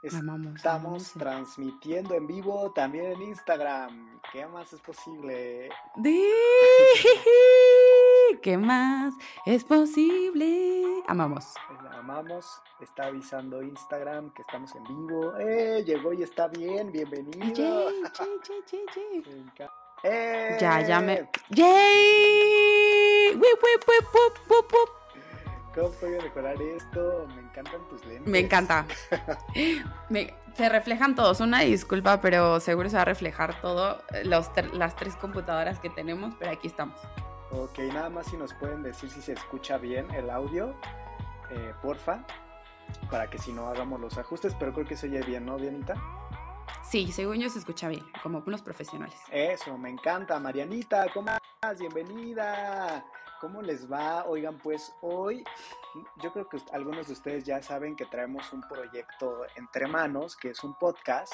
Estamos transmitiendo en vivo también en Instagram. ¿Qué más es posible? ¿Qué más es posible? Amamos. Amamos. Está avisando Instagram que estamos en vivo. ¡Eh! Llegó y está bien. Bienvenido. ¡Eh! Ya, ya me. ¡Yay! ¡Wip, wip, ¿Cómo puedo mejorar esto? Me encantan tus lentes. Me encanta. se reflejan todos. Una disculpa, pero seguro se va a reflejar todo los, las tres computadoras que tenemos, pero aquí estamos. Ok, nada más si nos pueden decir si se escucha bien el audio, eh, porfa, para que si no hagamos los ajustes, pero creo que se oye bien, ¿no, Dianita? Sí, según yo se escucha bien, como unos profesionales. Eso, me encanta. Marianita, ¿cómo estás? Bienvenida. ¿Cómo les va? Oigan, pues hoy yo creo que algunos de ustedes ya saben que traemos un proyecto entre manos, que es un podcast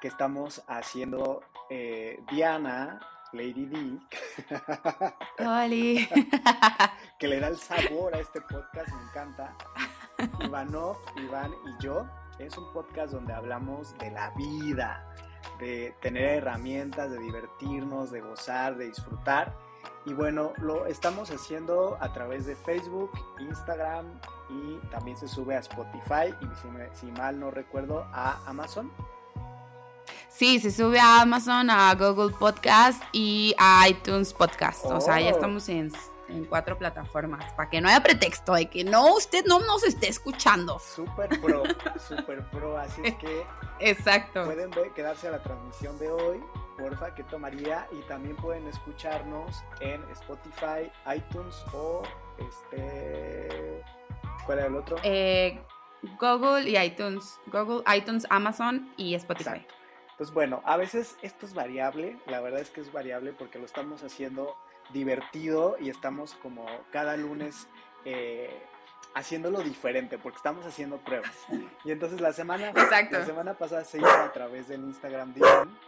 que estamos haciendo eh, Diana, Lady D, que le da el sabor a este podcast, me encanta. Ivanov, Iván y yo, es un podcast donde hablamos de la vida, de tener herramientas, de divertirnos, de gozar, de disfrutar. Y bueno, lo estamos haciendo a través de Facebook, Instagram y también se sube a Spotify y si, mal no recuerdo a Amazon. Sí, se sube a Amazon, a Google Podcast y a iTunes Podcast. O sea, ya oh. estamos en, en, cuatro plataformas. Para que no haya pretexto de que no, usted no nos esté escuchando. Super pro, super pro. Así es que. Exacto. Pueden quedarse a la transmisión de hoy porfa, que tomaría? Y también pueden escucharnos en Spotify, iTunes o este. ¿Cuál era el otro? Eh, Google y iTunes. Google, iTunes, Amazon y Spotify. Pues bueno, a veces esto es variable, la verdad es que es variable porque lo estamos haciendo divertido y estamos como cada lunes eh, haciéndolo diferente porque estamos haciendo pruebas. Y entonces la semana, la semana pasada se hizo a través del Instagram de Iván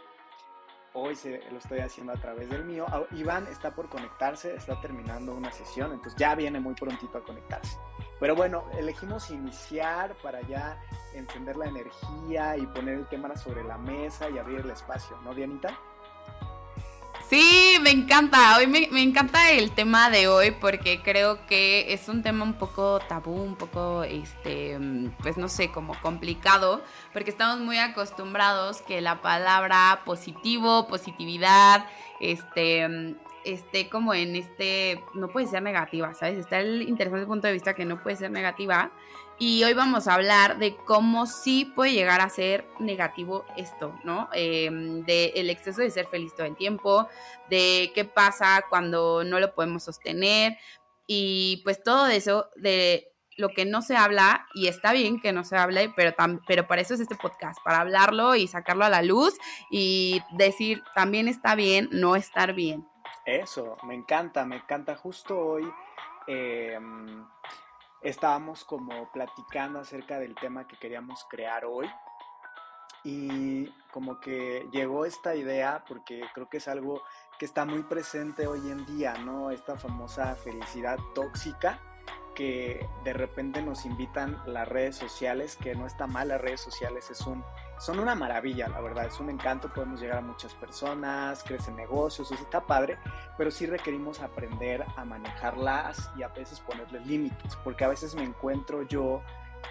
Hoy se, lo estoy haciendo a través del mío. Ah, Iván está por conectarse, está terminando una sesión, entonces ya viene muy prontito a conectarse. Pero bueno, elegimos iniciar para ya encender la energía y poner el tema sobre la mesa y abrir el espacio, ¿no, Dianita? Sí, me encanta. Hoy me, encanta el tema de hoy porque creo que es un tema un poco tabú, un poco, este, pues no sé, como complicado, porque estamos muy acostumbrados que la palabra positivo, positividad, este, esté como en este, no puede ser negativa, ¿sabes? Está el interesante punto de vista que no puede ser negativa y hoy vamos a hablar de cómo sí puede llegar a ser negativo esto, ¿no? Eh, de el exceso de ser feliz todo el tiempo, de qué pasa cuando no lo podemos sostener y pues todo eso de lo que no se habla y está bien que no se hable, pero, pero para eso es este podcast, para hablarlo y sacarlo a la luz y decir también está bien no estar bien. Eso, me encanta, me encanta justo hoy. Eh, estábamos como platicando acerca del tema que queríamos crear hoy y como que llegó esta idea porque creo que es algo que está muy presente hoy en día, ¿no? Esta famosa felicidad tóxica que de repente nos invitan las redes sociales, que no está mal las redes sociales, es un, son una maravilla, la verdad, es un encanto, podemos llegar a muchas personas, crecen negocios, eso está padre, pero sí requerimos aprender a manejarlas y a veces ponerles límites, porque a veces me encuentro yo,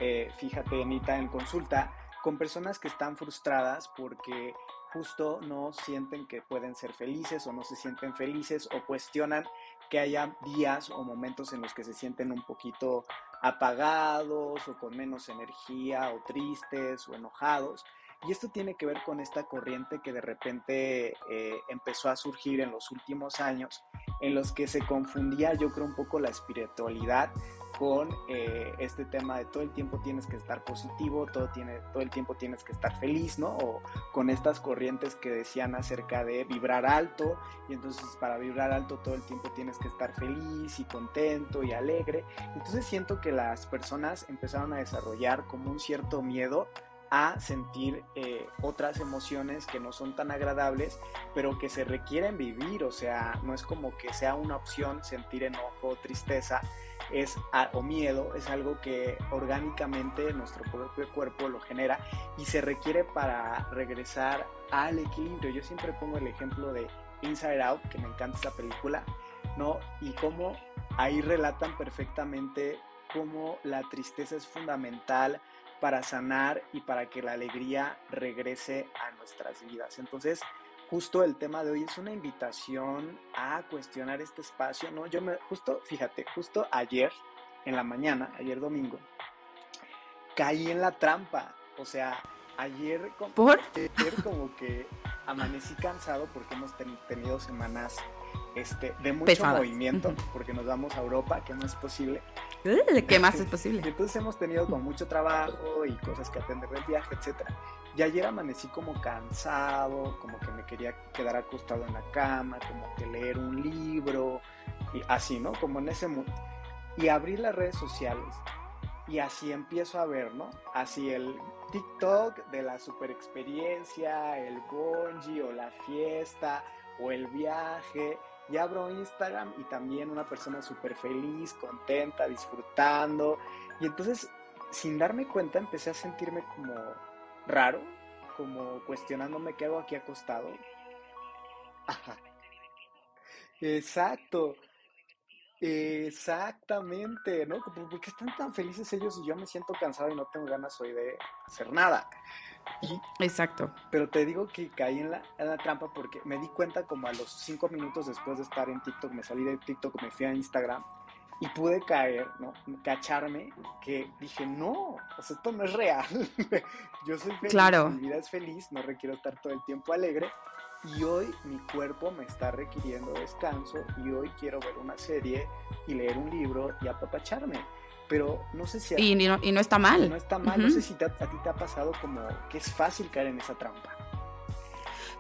eh, fíjate, Anita, en consulta, con personas que están frustradas porque justo no sienten que pueden ser felices o no se sienten felices o cuestionan que haya días o momentos en los que se sienten un poquito apagados o con menos energía o tristes o enojados. Y esto tiene que ver con esta corriente que de repente eh, empezó a surgir en los últimos años, en los que se confundía yo creo un poco la espiritualidad con eh, este tema de todo el tiempo tienes que estar positivo, todo, tiene, todo el tiempo tienes que estar feliz, ¿no? O con estas corrientes que decían acerca de vibrar alto, y entonces para vibrar alto todo el tiempo tienes que estar feliz y contento y alegre. Entonces siento que las personas empezaron a desarrollar como un cierto miedo a sentir eh, otras emociones que no son tan agradables, pero que se requieren vivir, o sea, no es como que sea una opción sentir enojo, tristeza, es, o miedo es algo que orgánicamente nuestro propio cuerpo lo genera y se requiere para regresar al equilibrio. Yo siempre pongo el ejemplo de Inside Out, que me encanta esa película, ¿no? Y cómo ahí relatan perfectamente cómo la tristeza es fundamental para sanar y para que la alegría regrese a nuestras vidas. Entonces, justo el tema de hoy es una invitación a cuestionar este espacio, ¿no? Yo me, justo, fíjate, justo ayer, en la mañana, ayer domingo, caí en la trampa, o sea, ayer, ¿Por? ayer como que amanecí cansado porque hemos tenido semanas este, de mucho movimiento, porque nos vamos a Europa, que no es posible. ¿Qué más es posible? Entonces hemos tenido con mucho trabajo y cosas que atender del viaje, etcétera. Y ayer amanecí como cansado, como que me quería quedar acostado en la cama, como que leer un libro, y así, ¿no? Como en ese mood. Y abrí las redes sociales y así empiezo a ver, ¿no? Así el TikTok de la super experiencia, el bungee o la fiesta o el viaje y abro Instagram y también una persona súper feliz, contenta, disfrutando. Y entonces, sin darme cuenta, empecé a sentirme como raro, como cuestionándome qué hago aquí acostado. Exacto. Exactamente, ¿no? ¿Por qué están tan felices ellos y yo me siento cansado y no tengo ganas hoy de hacer nada? Exacto. Pero te digo que caí en la, en la, trampa porque me di cuenta como a los cinco minutos después de estar en TikTok, me salí de TikTok, me fui a Instagram y pude caer, ¿no? Cacharme que dije, no, pues esto no es real. Yo soy feliz, claro. mi vida es feliz, no requiero estar todo el tiempo alegre. Y hoy mi cuerpo me está requiriendo descanso y hoy quiero ver una serie y leer un libro y apapacharme pero no sé si... y, no, y, no, está mal. No está mal, no sé si a ti te ha pasado como que es fácil caer en esa trampa.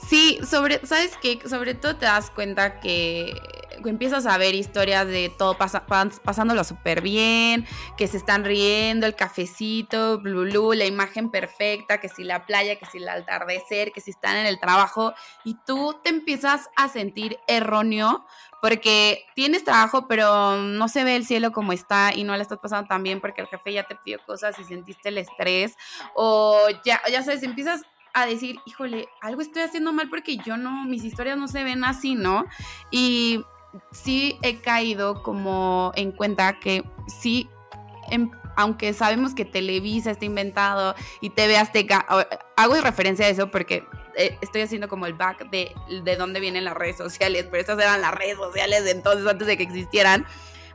Sí, sobre, ¿sabes qué? Sobre todo te das cuenta que empiezas a ver historias de todo pasándolo súper bien, que se están riendo, el cafecito, blu, la imagen perfecta, que si la playa, que si el atardecer, que si están en el trabajo, y tú te empiezas a sentir erróneo porque tienes trabajo, pero no se ve el cielo como está y no le estás pasando tan bien porque el jefe ya te pidió cosas y sentiste el estrés, o ya, ya sabes, empiezas a decir, híjole, algo estoy haciendo mal porque yo no, mis historias no se ven así, ¿no? Y sí he caído como en cuenta que sí, em, aunque sabemos que Televisa está inventado y TV Azteca, hago referencia a eso porque eh, estoy haciendo como el back de, de dónde vienen las redes sociales, pero estas eran las redes sociales de entonces, antes de que existieran.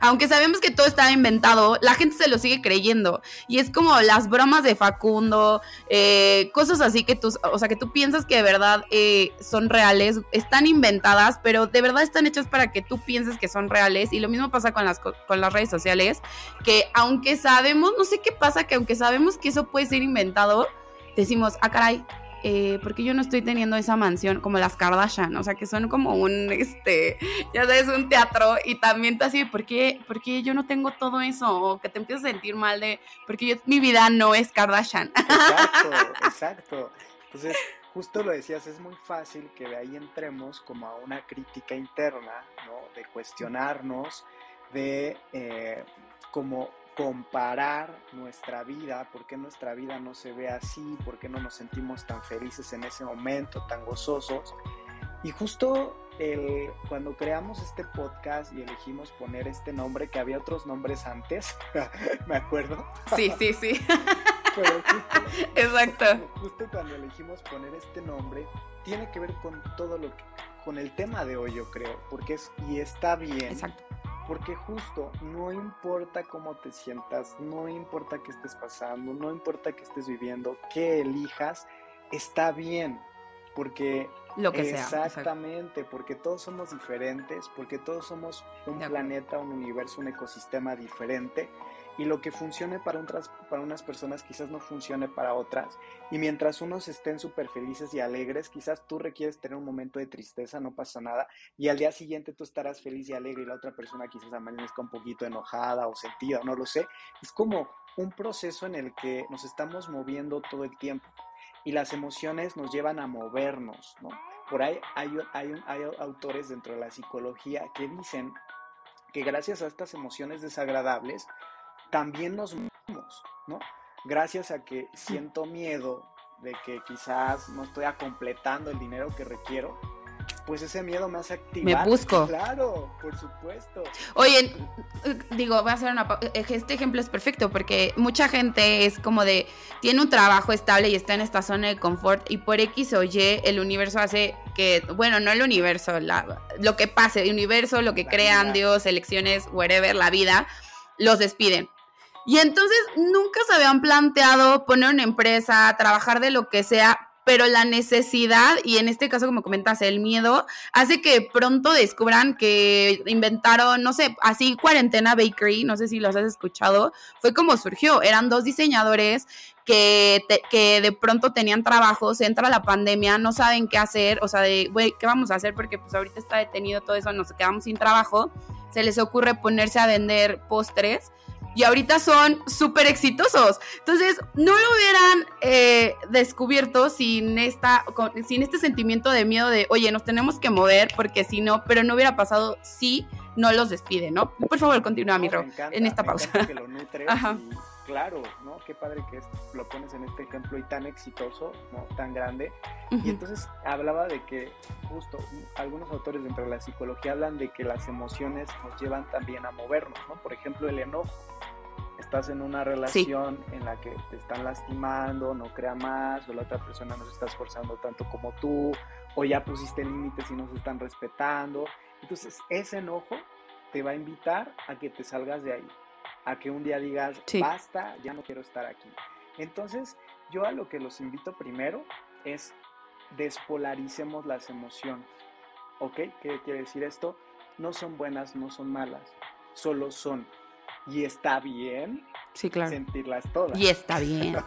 Aunque sabemos que todo estaba inventado, la gente se lo sigue creyendo. Y es como las bromas de Facundo, eh, cosas así que tú, o sea, que tú piensas que de verdad eh, son reales, están inventadas, pero de verdad están hechas para que tú pienses que son reales. Y lo mismo pasa con las, con las redes sociales, que aunque sabemos, no sé qué pasa, que aunque sabemos que eso puede ser inventado, decimos, ah, caray, eh, porque yo no estoy teniendo esa mansión como las Kardashian, o sea, que son como un, este, ya sabes, un teatro y también te así, ¿por qué, yo no tengo todo eso? O que te empiezas a sentir mal de, porque yo, mi vida no es Kardashian. Exacto, exacto. Entonces, justo lo decías, es muy fácil que de ahí entremos como a una crítica interna, ¿no? De cuestionarnos, de eh, como comparar nuestra vida, por qué nuestra vida no se ve así, por qué no nos sentimos tan felices en ese momento, tan gozosos. Y justo el, cuando creamos este podcast y elegimos poner este nombre, que había otros nombres antes, me acuerdo. Sí, sí, sí. Exacto. Justo cuando elegimos poner este nombre, tiene que ver con todo lo que, con el tema de hoy, yo creo, porque es, y está bien. Exacto porque justo no importa cómo te sientas, no importa qué estés pasando, no importa qué estés viviendo, qué elijas, está bien. Porque lo que exactamente, porque todos somos diferentes, porque todos somos un planeta, un universo, un ecosistema diferente y lo que funcione para, otras, para unas personas quizás no funcione para otras. Y mientras unos estén súper felices y alegres, quizás tú requieres tener un momento de tristeza, no pasa nada, y al día siguiente tú estarás feliz y alegre y la otra persona quizás amanezca un poquito enojada o sentida, no lo sé. Es como un proceso en el que nos estamos moviendo todo el tiempo y las emociones nos llevan a movernos, ¿no? Por ahí hay, hay, hay autores dentro de la psicología que dicen que gracias a estas emociones desagradables también nos movemos, ¿no? Gracias a que siento miedo de que quizás no estoy completando el dinero que requiero, pues ese miedo me hace activar. Me busco. Claro, por supuesto. Oye, digo, voy a hacer una este ejemplo es perfecto porque mucha gente es como de tiene un trabajo estable y está en esta zona de confort y por X o Y el universo hace que, bueno, no el universo, lo que pase, el universo, lo que crean Dios, elecciones, whatever, la vida, los despiden. Y entonces nunca se habían planteado poner una empresa, trabajar de lo que sea pero la necesidad, y en este caso, como comentas, el miedo, hace que pronto descubran que inventaron, no sé, así Cuarentena Bakery, no sé si los has escuchado, fue como surgió, eran dos diseñadores que, que de pronto tenían trabajos, entra la pandemia, no saben qué hacer, o sea, de, güey, ¿qué vamos a hacer? Porque pues ahorita está detenido todo eso, nos quedamos sin trabajo, se les ocurre ponerse a vender postres y ahorita son súper exitosos. Entonces, no lo hubieran eh, descubierto sin, esta, sin este sentimiento de miedo de, oye, nos tenemos que mover porque si no, pero no hubiera pasado si no los despide, ¿no? Por favor, continúa, mi Ro, en esta pausa. que lo nutres claro. Qué padre que lo pones en este ejemplo y tan exitoso, ¿no? Tan grande. Y entonces hablaba de que justo algunos autores dentro de la psicología hablan de que las emociones nos llevan también a movernos, ¿no? Por ejemplo, el enojo. Estás en una relación en la que te están lastimando, no crea más, o la otra persona no se está esforzando tanto como tú, o ya pusiste límites y no se están respetando. Entonces, ese enojo te va a invitar a que te salgas de ahí a que un día digas, basta, ya no quiero estar aquí. Entonces, yo a lo que los invito primero es despolaricemos las emociones. ¿Ok? ¿Qué quiere decir esto? No son buenas, no son malas, solo son. Y está bien sí, claro. sentirlas todas. Y está bien.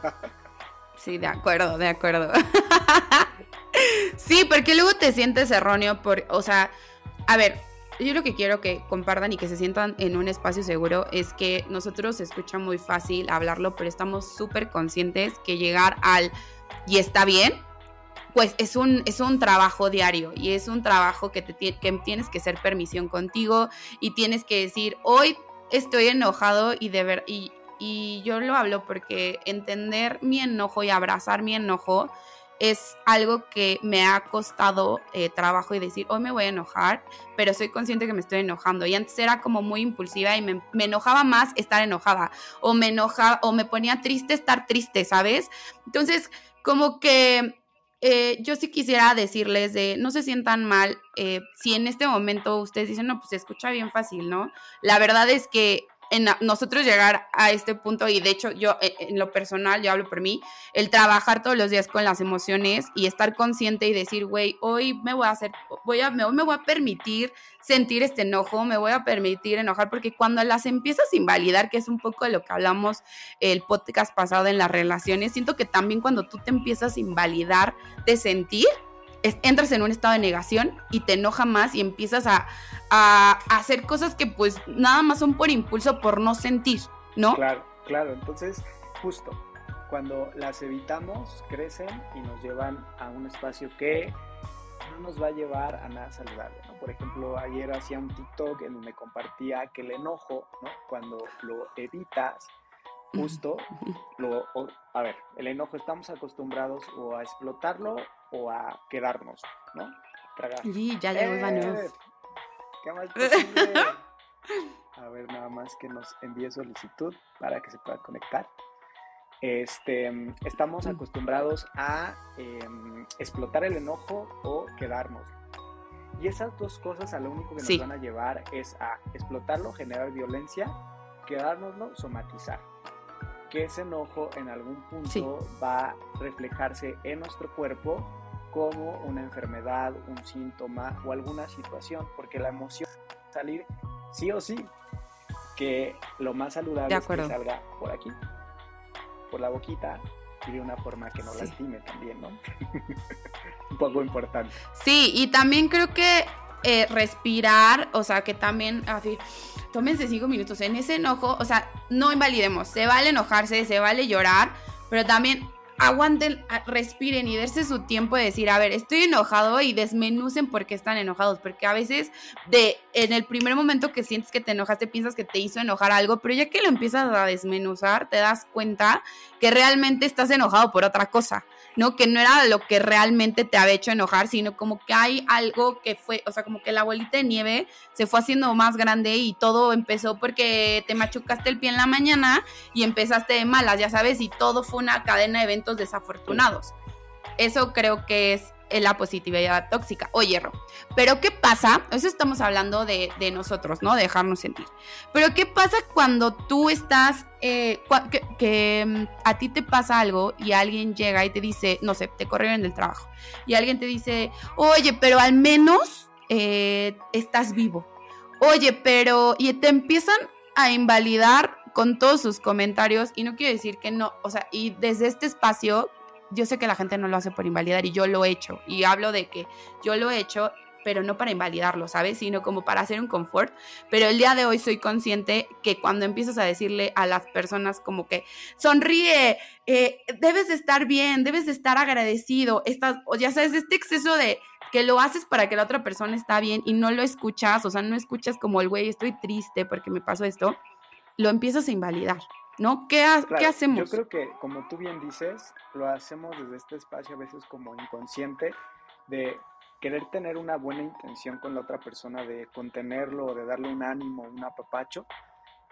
Sí, de acuerdo, de acuerdo. sí, porque luego te sientes erróneo por, o sea, a ver, yo lo que quiero que compartan y que se sientan en un espacio seguro es que nosotros se escucha muy fácil hablarlo, pero estamos súper conscientes que llegar al y está bien, pues es un, es un trabajo diario y es un trabajo que, te, que tienes que hacer permisión contigo y tienes que decir, hoy estoy enojado y de ver, y, y yo lo hablo porque entender mi enojo y abrazar mi enojo es algo que me ha costado eh, trabajo y decir, hoy me voy a enojar, pero soy consciente que me estoy enojando. Y antes era como muy impulsiva y me, enojaba más estar enojada, o me enojaba, o me ponía triste estar triste, ¿sabes? Entonces, como que eh, yo sí quisiera decirles de no se sientan mal eh, si en este momento ustedes dicen, no, pues se escucha bien fácil, ¿no? La verdad es que en nosotros llegar a este punto, y de hecho yo e, en lo personal, yo hablo por mí, el trabajar todos los días con las emociones y estar consciente y decir, güey, hoy me voy a hacer, voy a, me, me voy a permitir sentir este enojo, me voy a permitir enojar, porque cuando las empiezas a invalidar, que es un poco de lo que hablamos el podcast pasado en las relaciones, siento que también cuando tú te empiezas a invalidar de sentir, entras en un estado de negación y te enoja más y empiezas a, hacer cosas que pues nada más son por impulso, por no sentir, ¿no? Claro, claro. Entonces, justo, cuando las evitamos, crecen y nos llevan a un espacio que no nos va a llevar a nada saludable, ¿no? Por ejemplo, ayer hacía un TikTok en donde compartía que el enojo, ¿no? Cuando lo evitas, justo, lo, a ver, el enojo estamos acostumbrados o a explotarlo o a quedarnos, ¿no? Sí, ya llegó ¡Eh! ¿Qué más posible? A ver, nada más que nos envíe solicitud para que se pueda conectar. Este, estamos mm. acostumbrados a em, explotar el enojo o quedarnos. Y esas dos cosas a lo único que nos van a llevar es a explotarlo, generar violencia, quedárnoslo, somatizar que ese enojo en algún punto va a reflejarse en nuestro cuerpo como una enfermedad, un síntoma o alguna situación, porque la emoción va a salir sí o sí, que lo más saludable es que salga por aquí, por la boquita y de una forma que no lastime también, ¿no? un poco importante. Sí, y también creo que eh, respirar, o sea, que también así tómense cinco minutos en ese enojo, o sea, no invalidemos, se vale enojarse, se vale llorar, pero también aguanten, respiren y darse su tiempo de decir, a ver, estoy enojado y desmenucen por qué están enojados, porque a veces de en el primer momento que sientes que te enojaste, piensas que te hizo enojar algo, pero ya que lo empiezas a desmenuzar, te das cuenta que realmente estás enojado por otra cosa, ¿no? Que no era lo que realmente te había hecho enojar, sino como que hay algo que fue, o sea, como que la bolita de nieve se fue haciendo más grande y todo empezó porque te machucaste el pie en la mañana y empezaste de malas, ya sabes, y todo fue una cadena de eventos desafortunados. Eso creo que es la positividad tóxica o hierro. Pero ¿qué pasa? Eso estamos hablando de, nosotros, ¿no? De dejarnos sentir. Pero ¿qué pasa cuando tú estás, eh, que, mm, a ti te pasa algo y alguien llega y te dice, no sé, te corrieron del trabajo y alguien te dice, oye, pero al menos eh, estás vivo. Oye, pero, y te empiezan a invalidar con todos sus comentarios y no quiero decir que no, o sea, y desde este espacio yo sé que la gente no lo hace por invalidar y yo lo he hecho. Y hablo de que yo lo he hecho, pero no para invalidarlo, ¿sabes? Sino como para hacer un confort. Pero el día de hoy soy consciente que cuando empiezas a decirle a las personas como que sonríe, eh, debes de estar bien, debes de estar agradecido, estás, o ya sabes, este exceso de que lo haces para que la otra persona está bien y no lo escuchas, o sea, no escuchas como el güey, estoy triste porque me pasó esto, lo empiezas a invalidar. ¿No? ¿Qué, hacemos? Yo creo que, como tú bien dices, lo hacemos desde este espacio a veces como inconsciente de querer tener una buena intención con la otra persona, de contenerlo o de darle un ánimo, un apapacho,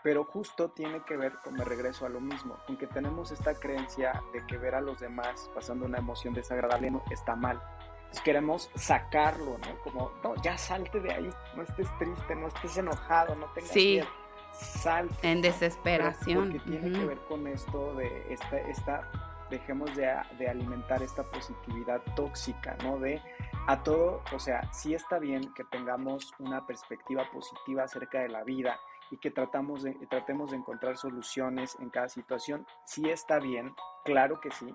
pero justo tiene que ver, con el regreso a lo mismo, aunque tenemos esta creencia de que ver a los demás pasando una emoción desagradable no, está mal. Entonces queremos sacarlo, ¿no? Como, no, ya salte de ahí, no estés triste, no estés enojado, no tengas sí en desesperación. Porque tiene que ver con esto de esta, esta dejemos de, de, alimentar esta positividad tóxica, ¿no? De a todo, o sea, sí está bien que tengamos una perspectiva positiva acerca de la vida y que tratamos de, tratemos de encontrar soluciones en cada situación, sí está bien, claro que sí,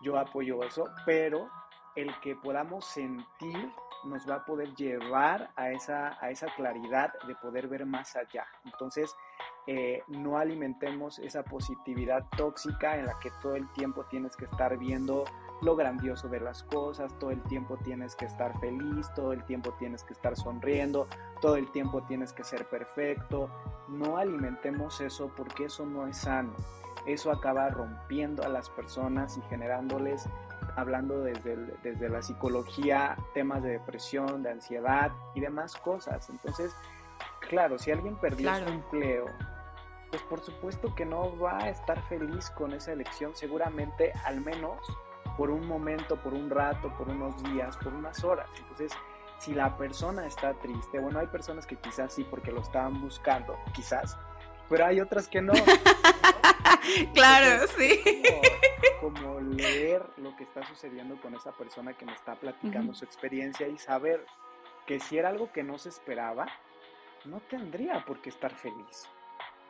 yo apoyo eso, pero el que podamos sentir nos va a poder llevar a esa, a esa claridad de poder ver más allá. Entonces, eh, no alimentemos esa positividad tóxica en la que todo el tiempo tienes que estar viendo lo grandioso de las cosas, todo el tiempo tienes que estar feliz, todo el tiempo tienes que estar sonriendo, todo el tiempo tienes que ser perfecto. No alimentemos eso porque eso no es sano. Eso acaba rompiendo a las personas y generándoles hablando desde, desde la psicología, temas de depresión, de ansiedad y demás cosas. Entonces, claro, si alguien perdió su empleo, pues por supuesto que no va a estar feliz con esa elección, seguramente al menos por un momento, por un rato, por unos días, por unas horas. Entonces, si la persona está triste, bueno, hay personas que quizás sí porque lo estaban buscando, quizás, pero hay otras que no. claro, sí. Como, leer lo que está sucediendo con esa persona que me está platicando su experiencia y saber que si era algo que no se esperaba, no tendría por qué estar feliz.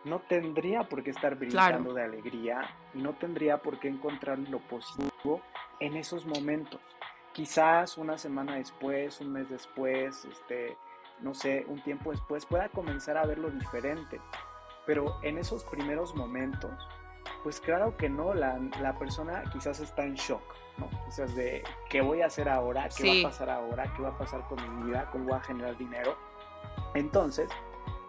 No tendría por qué estar brillando de alegría y no tendría por qué encontrar lo positivo en esos momentos. Quizás una semana después, un mes después, este, no sé, un tiempo después pueda comenzar a verlo diferente. Pero en esos primeros momentos, pues claro que no, la, persona quizás está en shock, ¿no? Quizás de qué voy a hacer ahora, qué va a pasar ahora, qué va a pasar con mi vida, cómo voy a generar dinero. Entonces,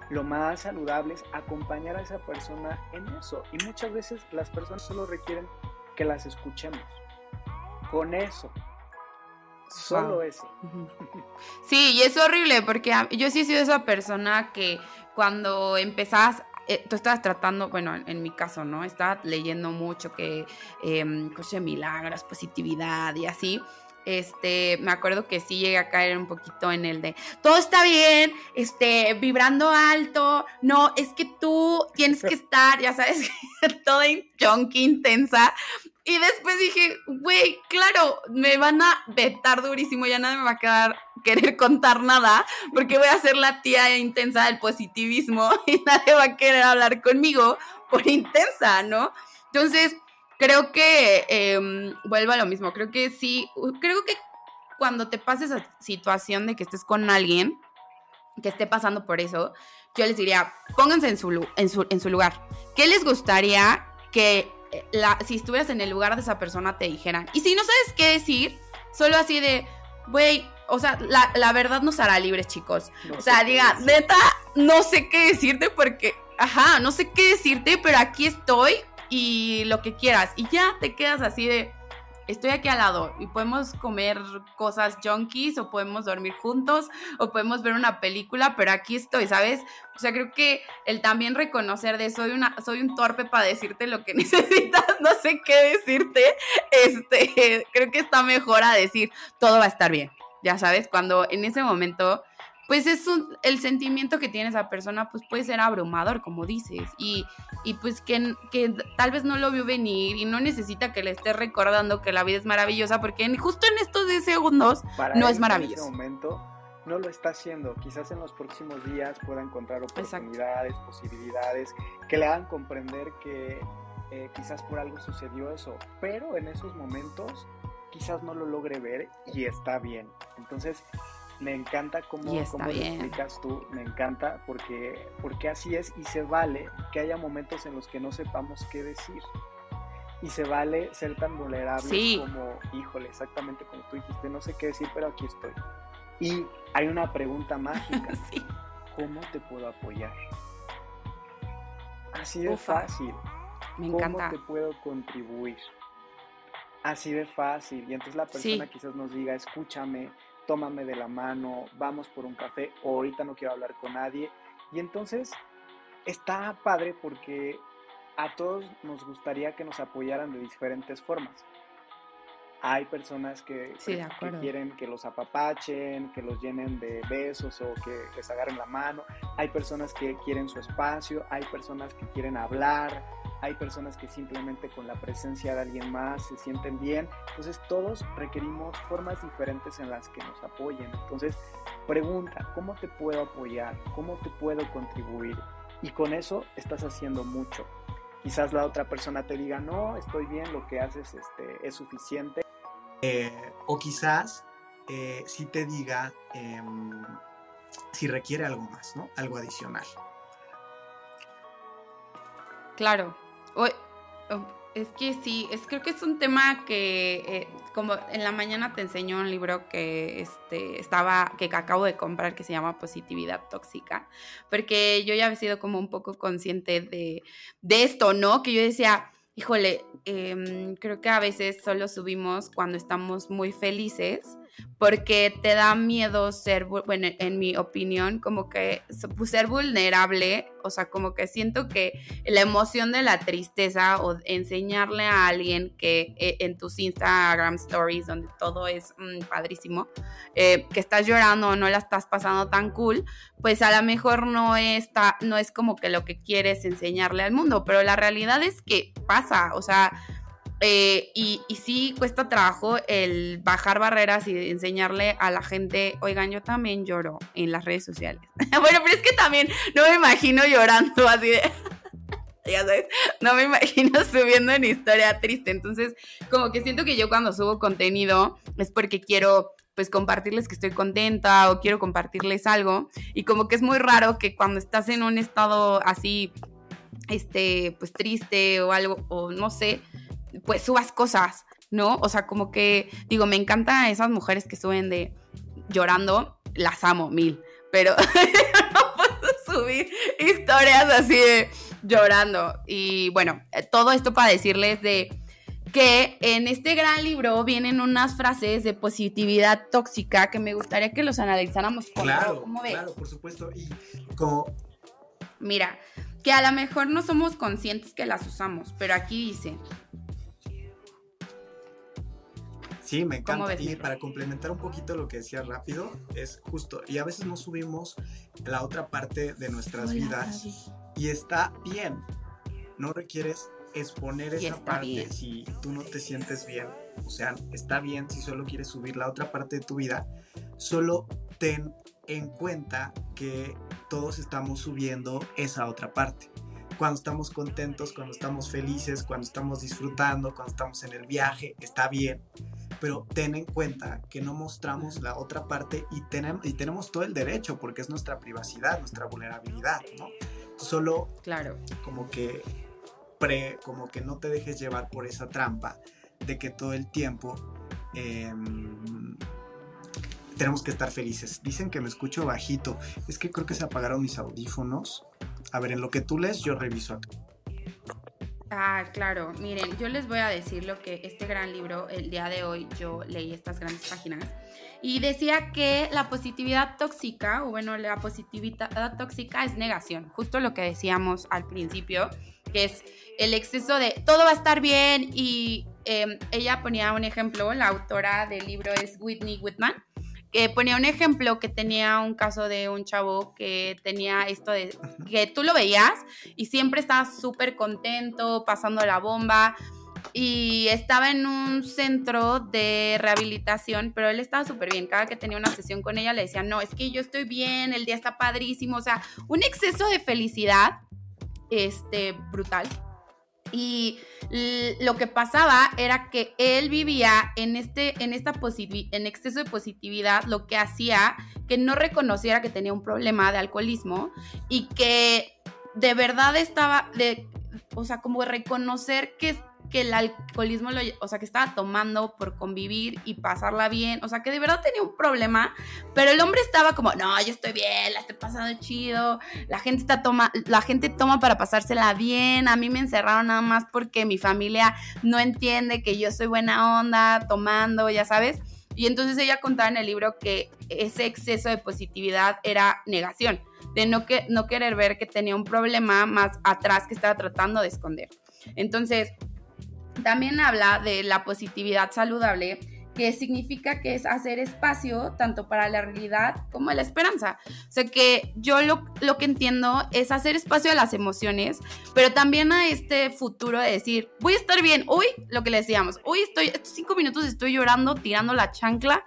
lo más saludable es acompañar a esa persona en eso. Y muchas veces las personas solo requieren que las escuchemos. Con eso. Solo eso. Sí, y es horrible porque yo sí he sido esa persona que cuando empezás eh, tú estabas tratando, bueno, en, mi caso, ¿no? Estaba leyendo mucho que, eh, de milagros, positividad y así este, me acuerdo que sí llegué a caer un poquito en el de, todo está bien, este, vibrando alto, no, es que tú tienes que estar, ya sabes, toda junkie intensa. Y después dije, güey, claro, me van a vetar durísimo, ya nadie me va a quedar querer contar nada, porque voy a ser la tía intensa del positivismo y nadie va a querer hablar conmigo por intensa, ¿no? Entonces, creo que eh, vuelvo a lo mismo. Creo que sí, creo que cuando te pase esa situación de que estés con alguien que esté pasando por eso, yo les diría, pónganse en su, en su, en su lugar. ¿Qué les gustaría que la, si estuvieras en el lugar de esa persona te dijeran? Y si no sabes qué decir, solo así de, güey, o sea, la, verdad nos hará libres, chicos. o sea, diga, neta, no sé qué decirte porque, ajá, no sé qué decirte, pero aquí estoy y lo que quieras. Y ya te quedas así de, estoy aquí al lado y podemos comer cosas junkies o podemos dormir juntos o podemos ver una película, pero aquí estoy, ¿sabes? O sea, creo que el también reconocer de soy una soy un torpe para decirte lo que necesitas, no sé qué decirte, este, creo que está mejor a decir todo va a estar bien. Ya sabes, cuando en ese momento pues es un, el sentimiento que tiene esa persona, pues puede ser abrumador, como dices, y, y pues que, que, tal vez no lo vio venir y no necesita que le esté recordando que la vida es maravillosa, porque justo en estos 10 segundos no es maravilloso. En ese momento no lo está haciendo, quizás en los próximos días pueda encontrar oportunidades, posibilidades, que le hagan comprender que eh, quizás por algo sucedió eso, pero en esos momentos quizás no lo logre ver y está bien. Entonces, me encanta cómo, cómo lo explicas tú, me encanta porque, porque así es y se vale que haya momentos en los que no sepamos qué decir. Y se vale ser tan vulnerable como, híjole, exactamente como tú dijiste, no sé qué decir, pero aquí estoy. Y hay una pregunta mágica. ¿Cómo te puedo apoyar? Así de fácil. Me ¿Cómo te puedo contribuir? Así de fácil. Y entonces la persona quizás nos diga, escúchame, tómame de la mano, vamos por un café, o ahorita no quiero hablar con nadie. Y entonces está padre porque a todos nos gustaría que nos apoyaran de diferentes formas. Hay personas que, quieren que los apapachen, que los llenen de besos o que les agarren la mano. Hay personas que quieren su espacio, hay personas que quieren hablar, hay personas que simplemente con la presencia de alguien más se sienten bien. Entonces todos requerimos formas diferentes en las que nos apoyen. Entonces pregunta, ¿cómo te puedo apoyar? ¿Cómo te puedo contribuir? Y con eso estás haciendo mucho. Quizás la otra persona te diga, no, estoy bien, lo que haces este, es suficiente. Eh, o quizás eh, si te diga em, si requiere algo más, ¿no? Algo adicional. Claro. Es que sí, es, creo que es un tema que, eh, como en la mañana te enseñó un libro que este, estaba, que acabo de comprar, que se llama Positividad Tóxica, porque yo ya había sido como un poco consciente de, de esto, ¿no? Que yo decía, híjole, em, creo que a veces solo subimos cuando estamos muy felices porque te da miedo ser, bueno, en mi opinión, como que pues, ser vulnerable, o sea, como que siento que la emoción de la tristeza o enseñarle a alguien que eh, en tus Instagram stories, donde todo es mm, padrísimo, eh, que estás llorando o no la estás pasando tan cool, pues a lo mejor no, está, no es como que lo que quieres enseñarle al mundo, pero la realidad es que pasa, o sea, eh, y, y, sí cuesta trabajo el bajar barreras y enseñarle a la gente, oigan, yo también lloro en las redes sociales. bueno, pero es que también no me imagino llorando así de... ya sabes, no me imagino subiendo en historia triste. Entonces, como que siento que yo cuando subo contenido es porque quiero pues compartirles que estoy contenta o quiero compartirles algo. Y como que es muy raro que cuando estás en un estado así, este, pues triste o algo, o no sé, pues subas cosas, ¿no? O sea, como que, digo, me encantan esas mujeres que suben de llorando, las amo mil, pero no puedo subir historias así de llorando. Y bueno, eh, todo esto para decirles de que en este gran libro vienen unas frases de positividad tóxica que me gustaría que los analizáramos. Claro, ¿Cómo ves? claro, por supuesto. Y como... Mira, que a lo mejor no somos conscientes que las usamos, pero aquí dice, Sí, me encanta. Y para complementar un poquito lo que decía rápido, es justo, y a veces no subimos la otra parte de nuestras vidas y está bien. No requieres exponer esa parte si tú no te sientes bien. O sea, está bien si solo quieres subir la otra parte de tu vida. Solo ten en cuenta que todos estamos subiendo esa otra parte. Cuando estamos contentos, cuando estamos felices, cuando estamos disfrutando, cuando estamos en el viaje, está bien pero ten en cuenta que no mostramos la otra parte y, tenemos, y tenemos todo el derecho porque es nuestra privacidad, nuestra vulnerabilidad, ¿no? Solo claro. como que pre, como que no te dejes llevar por esa trampa de que todo el tiempo em, tenemos que estar felices. Dicen que me escucho bajito. Es que creo que se apagaron mis audífonos. A ver, en lo que tú lees, yo reviso acá. Ah, claro. Miren, yo les voy a decir lo que este gran libro, el día de hoy, yo leí estas grandes páginas. Y decía que la positividad tóxica, o bueno, la positividad tóxica es negación. Justo lo que decíamos al principio, que es el exceso de todo va a estar bien. Y em, ella ponía un ejemplo, la autora del libro es Whitney Whitman que ponía un ejemplo que tenía un caso de un chavo que tenía esto de que tú lo veías y siempre estaba súper contento, pasando la bomba y estaba en un centro de rehabilitación, pero él estaba súper bien. Cada que tenía una sesión con ella le decía, no, es que yo estoy bien, el día está padrísimo, o sea, un exceso de felicidad, este, brutal. Y lo que pasaba era que él vivía en, este, en, esta en exceso de positividad, lo que hacía que no reconociera que tenía un problema de alcoholismo y que de verdad estaba, de, o sea, como reconocer que que el alcoholismo, lo, o sea, que estaba tomando por convivir y pasarla bien, o sea, que de verdad tenía un problema, pero el hombre estaba como, no, yo estoy bien, la estoy pasando chido, la gente está toma, la gente toma para pasársela bien, a mí me encerraron nada más porque mi familia no entiende que yo soy buena onda, tomando, ya sabes. Y entonces ella contaba en el libro que ese exceso de positividad era negación, de no, que, no querer ver que tenía un problema más atrás que estaba tratando de esconder. Entonces, también habla de la positividad saludable, que significa que es hacer espacio tanto para la realidad como la esperanza. O sea que yo lo, lo, que entiendo es hacer espacio a las emociones, pero también a este futuro de decir, voy a estar bien, hoy lo que le decíamos, hoy estoy, estos cinco minutos estoy llorando, tirando la chancla,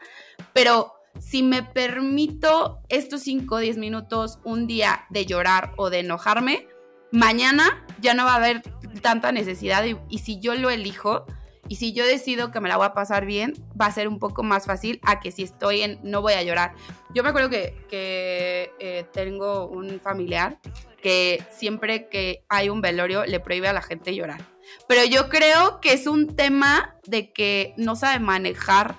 pero si me permito estos cinco o diez minutos un día de llorar o de enojarme, mañana ya no va a haber tanta necesidad y, si yo lo elijo y si yo decido que me la voy a pasar bien, va a ser un poco más fácil a que si estoy en no voy a llorar. Yo me acuerdo que, eh, tengo un familiar que siempre que hay un velorio le prohíbe a la gente llorar. Pero yo creo que es un tema de que no sabe manejar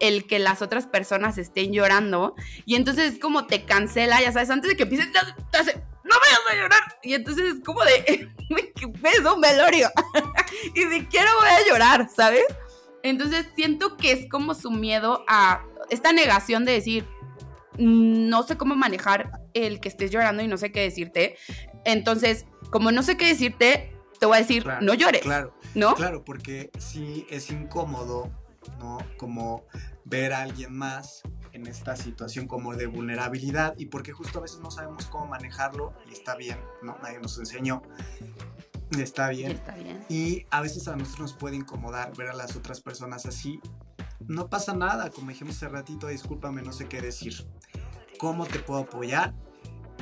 el, que las otras personas estén llorando. Y entonces es como te cancela, ya sabes, antes de que empieces, te hace, no vayas a llorar. Y entonces es como de, es un velorio. y si quiero voy a llorar, ¿sabes? Entonces siento que es como su miedo a esta negación de decir, no sé cómo manejar el que estés llorando y no sé qué decirte. Entonces, como no sé qué decirte, te voy a decir, no llores. Claro, ¿no? Claro, porque sí es incómodo, ¿no? Como ver a alguien más en esta situación como de vulnerabilidad y porque justo a veces no sabemos cómo manejarlo y está bien, ¿no? Nadie nos enseñó. Está bien. Está bien. Y a veces a nosotros nos puede incomodar ver a las otras personas así. No pasa nada, como dijimos hace ratito, discúlpame, no sé qué decir. ¿Cómo te puedo apoyar?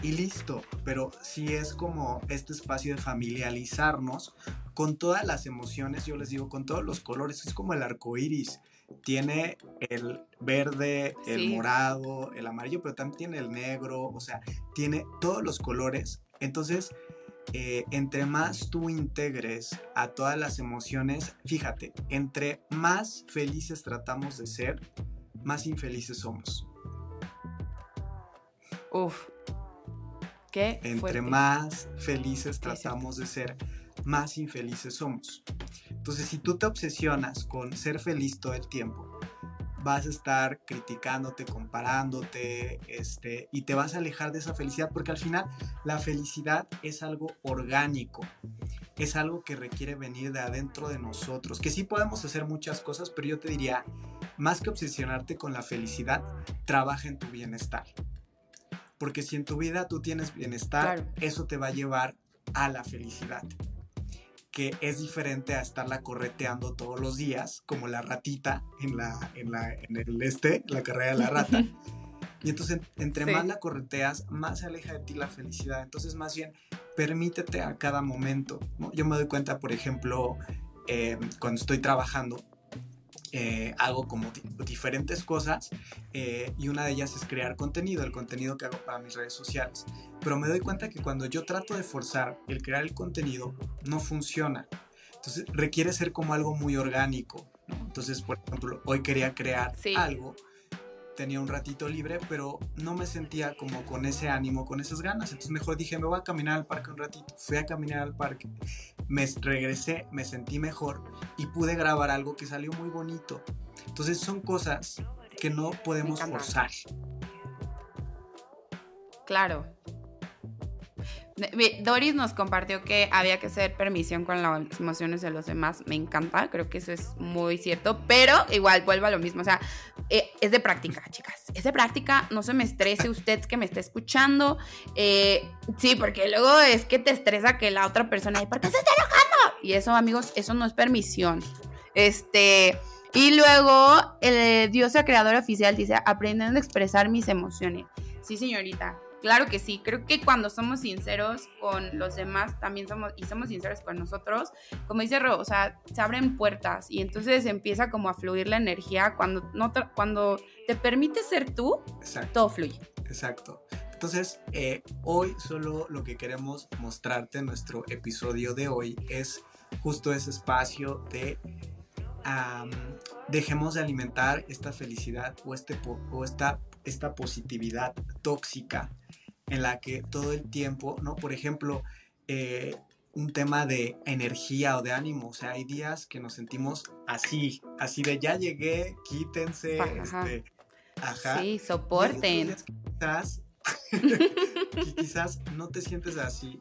Y listo, pero si es como este espacio de familiarizarnos con todas las emociones, yo les digo, con todos los colores, es como el arco iris tiene el verde, el morado, el amarillo, pero también tiene el negro, o sea, tiene todos los colores. Entonces, eh, entre más tú integres a todas las emociones, fíjate, entre más felices tratamos de ser, más infelices somos. Uf. ¿Qué? Entre más felices tratamos de ser, más infelices somos. Entonces, si tú te obsesionas con ser feliz todo el tiempo, vas a estar criticándote, comparándote, este, y te vas a alejar de esa felicidad, porque al final la felicidad es algo orgánico, es algo que requiere venir de adentro de nosotros, que sí podemos hacer muchas cosas, pero yo te diría, más que obsesionarte con la felicidad, trabaja en tu bienestar. Porque si en tu vida tú tienes bienestar, eso te va a llevar a la felicidad que es diferente a estarla correteando todos los días, como la ratita en, la, en, la, en el este, la carrera de la rata. Y entonces, entre más la correteas, más se aleja de ti la felicidad. Entonces, más bien, permítete a cada momento. Yo me doy cuenta, por ejemplo, eh, cuando estoy trabajando, eh, hago como diferentes cosas eh, y una de ellas es crear contenido, el contenido que hago para mis redes sociales. Pero me doy cuenta que cuando yo trato de forzar el crear el contenido, no funciona. Entonces requiere ser como algo muy orgánico. Entonces, por ejemplo, hoy quería crear algo tenía un ratito libre, pero no me sentía como con ese ánimo, con esas ganas. Entonces mejor dije, me voy a caminar al parque un ratito. Fui a caminar al parque, me regresé, me sentí mejor y pude grabar algo que salió muy bonito. Entonces son cosas que no podemos forzar. Claro, Doris nos compartió que había que hacer permisión con las emociones de los demás. Me encanta, creo que eso es muy cierto. Pero igual vuelvo a lo mismo. O sea, eh, es de práctica, chicas. Es de práctica. No se me estrese usted que me está escuchando. Eh, sí, porque luego es que te estresa que la otra persona. ¿Por qué se está enojando? Y eso, amigos, eso no es permisión. Este. Y luego, el Dios el creador oficial dice: aprendiendo a expresar mis emociones. Sí, señorita Claro que sí, creo que cuando somos sinceros con los demás, también somos, y somos sinceros con nosotros, como dice Ro, o sea, se abren puertas y entonces empieza como a fluir la energía cuando, no cuando te permite ser tú, todo fluye. Exacto. Entonces, eh, hoy solo lo que queremos mostrarte en nuestro episodio de hoy es justo ese espacio de dejemos de alimentar esta felicidad o, este, o esta, esta positividad tóxica en la que todo el tiempo, ¿no? Por ejemplo, eh, un tema de energía o de ánimo, o sea, hay días que nos sentimos así, así de ya llegué, quítense, este, ajá. Sí, soporten. quizás, quizás no te sientes así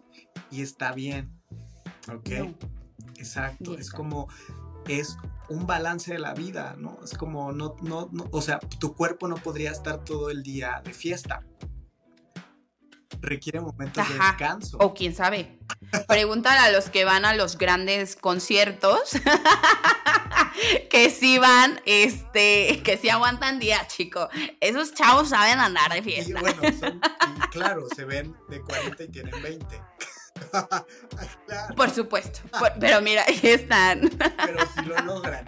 y está bien, ¿ok? Exacto, es como, es un balance de la vida, ¿no? Es como, no, no, no, o sea, tu cuerpo no podría estar todo el día de fiesta, requiere momentos de descanso. O quién sabe. Preguntan a los que van a los grandes conciertos que sí van, este, que sí aguantan día, chico. Esos chavos saben andar de fiesta. Y bueno, son, claro, se ven de 40 y tienen 20. Por supuesto. pero mira, ahí están. pero si lo logran.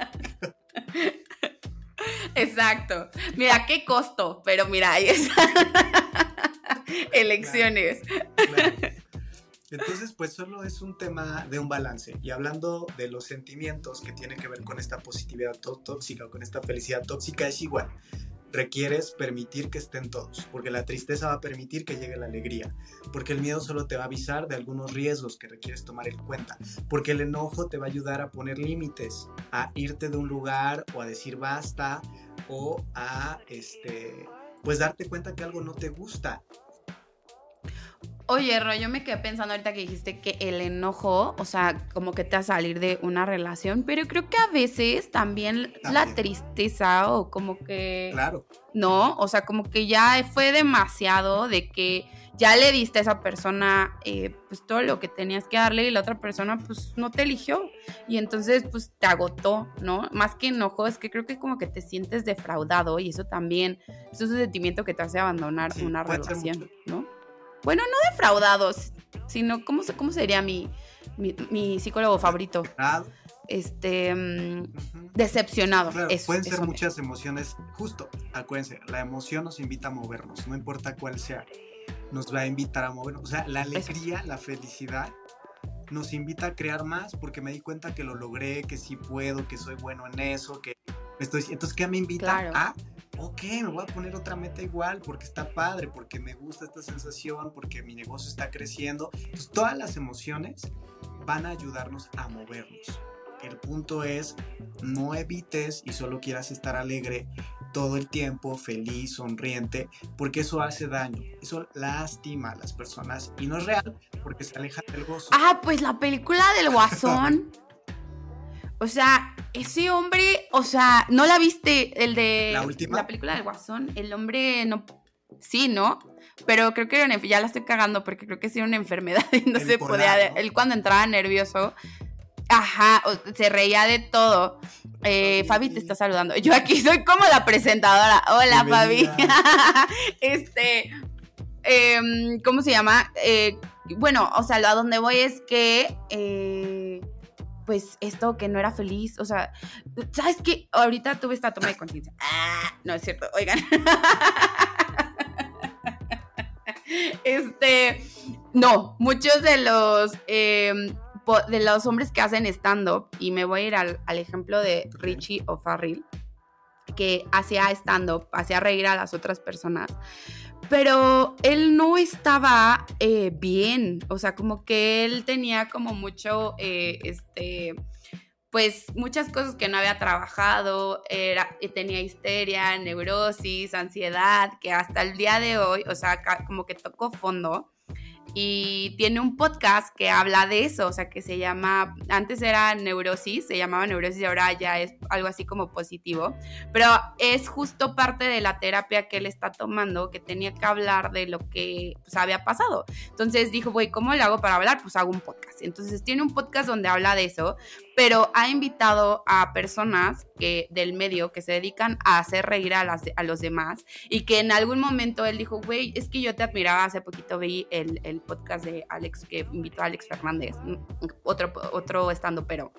Exacto. Mira, qué costo, pero mira, ahí están. Elecciones. Entonces, pues solo es un tema de un balance. Y hablando de los sentimientos que tiene que ver con esta positividad tóxica o con esta felicidad tóxica, es igual. Requieres permitir que estén todos, porque la tristeza va a permitir que llegue la alegría, porque el miedo solo te va a avisar de algunos riesgos que requieres tomar en cuenta, porque el enojo te va a ayudar a poner límites, a irte de un lugar o a decir basta o a este pues darte cuenta que algo no te gusta Oye, Ro, yo me quedé pensando ahorita que dijiste que el enojo, o sea, como que te va a salir de una relación, pero creo que a veces también, la tristeza o como que... Claro. No, o sea, como que ya fue demasiado de que ya le diste a esa persona eh, pues todo lo que tenías que darle y la otra persona pues no te eligió y entonces pues te agotó, ¿no? Más que enojo, es que creo que como que te sientes defraudado y eso también es un sentimiento que te hace abandonar una relación, ¿no? Bueno, no defraudados, sino ¿cómo, cómo sería mi, mi, psicólogo favorito? Este, mm, decepcionado. pueden ser muchas emociones. Justo, acuérdense, la emoción nos invita a movernos, no importa cuál sea, nos va a invitar a movernos. O sea, la alegría, la felicidad nos invita a crear más porque me di cuenta que lo logré, que sí puedo, que soy bueno en eso, que estoy... Entonces, ¿qué me invita a ok, me voy a poner otra meta igual porque está padre, porque me gusta esta sensación, porque mi negocio está creciendo. Entonces, todas las emociones van a ayudarnos a movernos. El punto es, no evites y solo quieras estar alegre todo el tiempo, feliz, sonriente, porque eso hace daño, eso lastima a las personas y no es real porque se aleja del gozo. Ah, pues la película del guasón. o sea, ese hombre, o sea, ¿no la viste? El de la última. La película del Guasón. El hombre no. Sí, ¿no? Pero creo que era una, ya la estoy cagando porque creo que sí era una enfermedad y no se podía. Él cuando entraba nervioso, ajá, se reía de todo. Eh, Fabi te está saludando. Yo aquí soy como la presentadora. Hola, Fabi. este, em, ¿cómo se llama? Eh, bueno, o sea, a donde voy es que eh, pues esto que no era feliz, o sea, ¿sabes qué? Ahorita tuve esta toma de conciencia. Ah, no es cierto, oigan. Este, no, muchos de los em, de los hombres que hacen stand-up, y me voy a ir al, ejemplo de Richie o Farrell, que hacía stand-up, hacía reír a las otras personas, pero él no estaba eh, bien, o sea, como que él tenía como mucho, eh, este, pues muchas cosas que no había trabajado, era, tenía histeria, neurosis, ansiedad, que hasta el día de hoy, o sea, como que tocó fondo y tiene un podcast que habla de eso, o sea, que se llama, antes era neurosis, se llamaba neurosis y ahora ya es algo así como positivo, pero es justo parte de la terapia que él está tomando, que tenía que hablar de lo que pues, había pasado. Entonces dijo, güey, ¿cómo le hago para hablar? Pues hago un podcast. Entonces tiene un podcast donde habla de eso, pero ha invitado a personas del medio que se dedican a hacer reír a, las, a los demás y que en algún momento él dijo, güey, es que yo te admiraba, hace poquito vi el, podcast de Alex, que invitó a Alex Fernández, otro, otro estando pero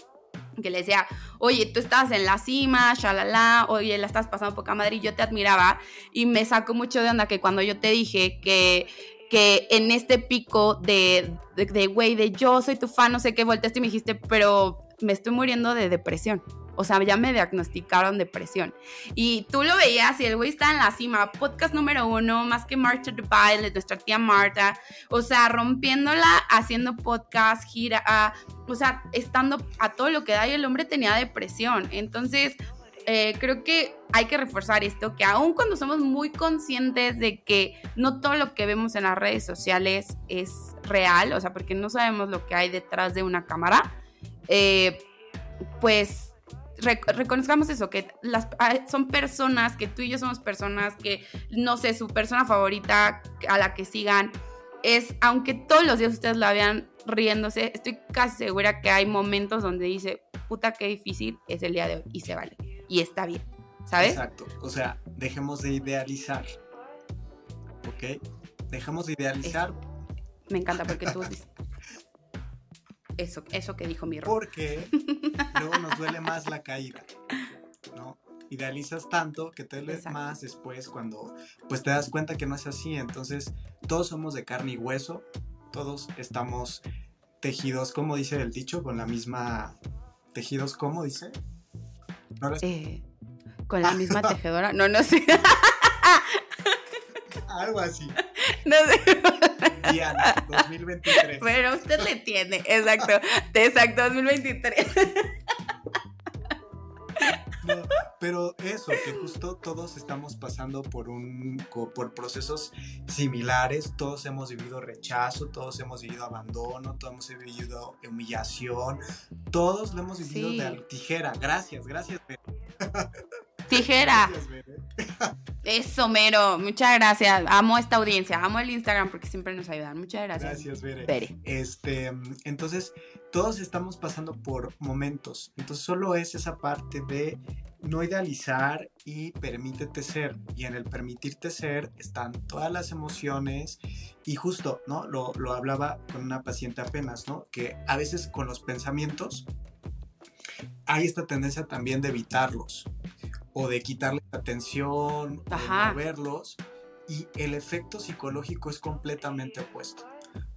que le decía, oye, tú estabas en la cima, shalala, oye, la estás pasando poca madre y yo te admiraba y me sacó mucho de onda que cuando yo te dije que que en este pico de, de, güey, de, yo soy tu fan, no sé qué, volteaste y me dijiste, pero me estoy muriendo de depresión. O sea, ya me diagnosticaron depresión. Y tú lo veías y el güey está en la cima. Podcast número uno, más que Marta Dubai, de nuestra tía Marta. O sea, rompiéndola, haciendo podcast, gira, o sea, estando a todo lo que da y el hombre tenía depresión. Entonces, eh, creo que hay que reforzar esto, que aun cuando somos muy conscientes de que no todo lo que vemos en las redes sociales es real, o sea, porque no sabemos lo que hay detrás de una cámara, eh, pues reconozcamos eso, que las, son personas, que tú y yo somos personas que, no sé, su persona favorita a la que sigan es, aunque todos los días ustedes la vean riéndose, estoy casi segura que hay momentos donde dice, puta, qué difícil es el día de hoy y se vale y está bien, ¿sabes? Exacto, o sea, dejemos de idealizar, ¿ok? Dejemos de idealizar. Me encanta porque tú dices eso, eso que dijo mi Porque luego nos duele más la caída, ¿no? Idealizas tanto que te duele más después cuando pues te das cuenta que no es así. Entonces, todos somos de carne y hueso, todos estamos tejidos, como dice el dicho, con la misma... Tejidos, ¿cómo dice? Eh, con la misma tejedora. No, no sé. Algo así. No sé. Diana, 2023. Pero usted le tiene, exacto. Exacto, 2023. pero eso, que justo todos estamos pasando por un por procesos similares, todos hemos vivido rechazo, todos hemos vivido abandono, todos hemos vivido humillación, todos lo hemos vivido de tijera. Gracias, gracias. Tijera. Eso, Mero. Muchas gracias. Amo esta audiencia. Amo el Instagram porque siempre nos ayudan. Muchas gracias. Gracias, Bere. Este, entonces, todos estamos pasando por momentos. Entonces, solo es esa parte de no idealizar y permítete ser. Y en el permitirte ser están todas las emociones. Y justo, ¿no? Lo, lo hablaba con una paciente apenas, ¿no? Que a veces con los pensamientos hay esta tendencia también de evitarlos o de quitarles atención, o de verlos. Y el efecto psicológico es completamente opuesto.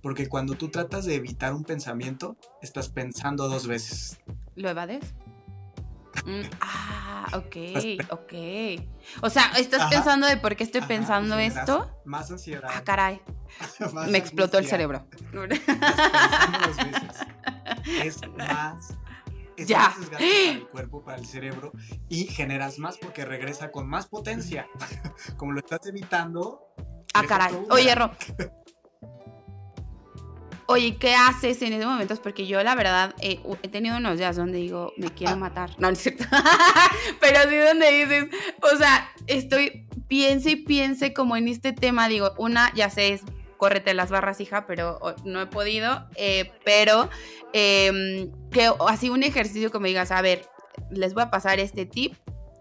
Porque cuando tú tratas de evitar un pensamiento, estás pensando dos veces. ¿Lo evades? Mm, ah, ok, ok. O sea, ¿estás pensando de por qué estoy pensando esto? Más ansiedad. Ah, caray. Me explotó el cerebro. Es más ya. para el cuerpo, para el cerebro y generas más porque regresa con más potencia. Como lo estás evitando. Ah, caray. Oye, Ro. Oye, ¿qué haces en esos momentos? Porque yo, la verdad, he tenido unos días donde digo, me quiero matar. No, no es cierto. Pero sí donde dices, o sea, estoy, piense y piense como en este tema. Digo, una, ya sé, es córrete las barras, hija, pero no he podido. Eh, pero em, que así un ejercicio que me digas, a ver, les voy a pasar este tip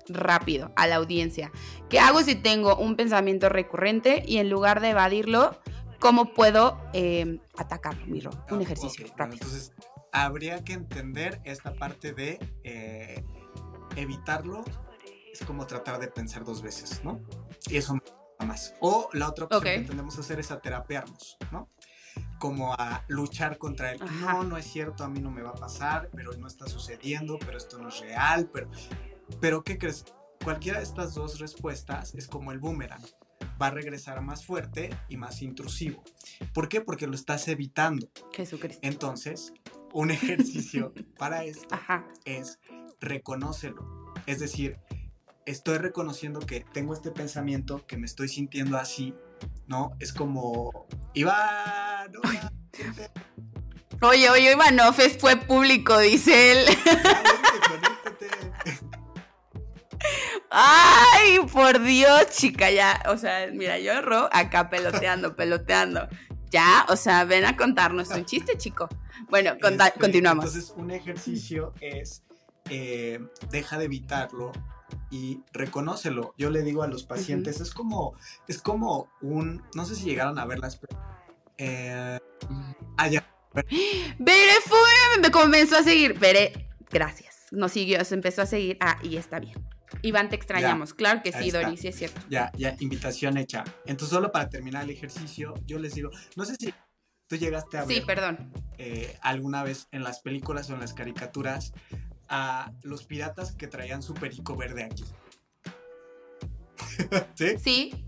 rápido a la audiencia. ¿Qué hago si tengo un pensamiento recurrente y en lugar de evadirlo, cómo puedo eh, atacarlo, mi Un ah, ejercicio rápido. entonces, habría que entender esta parte de eh, evitarlo. Es como tratar de pensar dos veces, ¿no? Y eso más. O la otra opción que tendemos a hacer es a terapearnos, ¿no? Como a luchar contra el, no, no es cierto, a mí no me va a pasar, pero no está sucediendo, pero esto no es real, pero, pero ¿qué crees? cualquiera de estas dos respuestas es como el boomerang. Va a regresar más fuerte y más intrusivo. ¿Por qué? Porque lo estás evitando. Jesucristo. Entonces, un ejercicio para esto es reconócelo. Es decir, estoy reconociendo que tengo este pensamiento, que me estoy sintiendo así, ¿no? Es como, Iván, Oye, oye, Ivanov fue público, dice él. Ay, por Dios, chica, ya. O sea, mira, yo erro acá peloteando, peloteando. Ya, o sea, ven a contarnos un chiste, chico. Bueno, este, continuamos. Entonces, un ejercicio es, eh, deja de evitarlo y reconócelo. Yo le digo a los pacientes, es como, es como un, no sé si llegaron a ver las... Eh, allá Bere fue, me comenzó a seguir. Bere, gracias. Nos siguió, se empezó a seguir. Ah, y está bien. Iván, te extrañamos. claro que sí, Doris, sí es cierto. Ya, ya, invitación hecha. Entonces, solo para terminar el ejercicio, yo les digo, no sé si tú llegaste a ver. Sí, perdón. Eh, alguna vez en las películas o en las caricaturas a los piratas que traían su perico verde aquí. ¿Sí? Sí.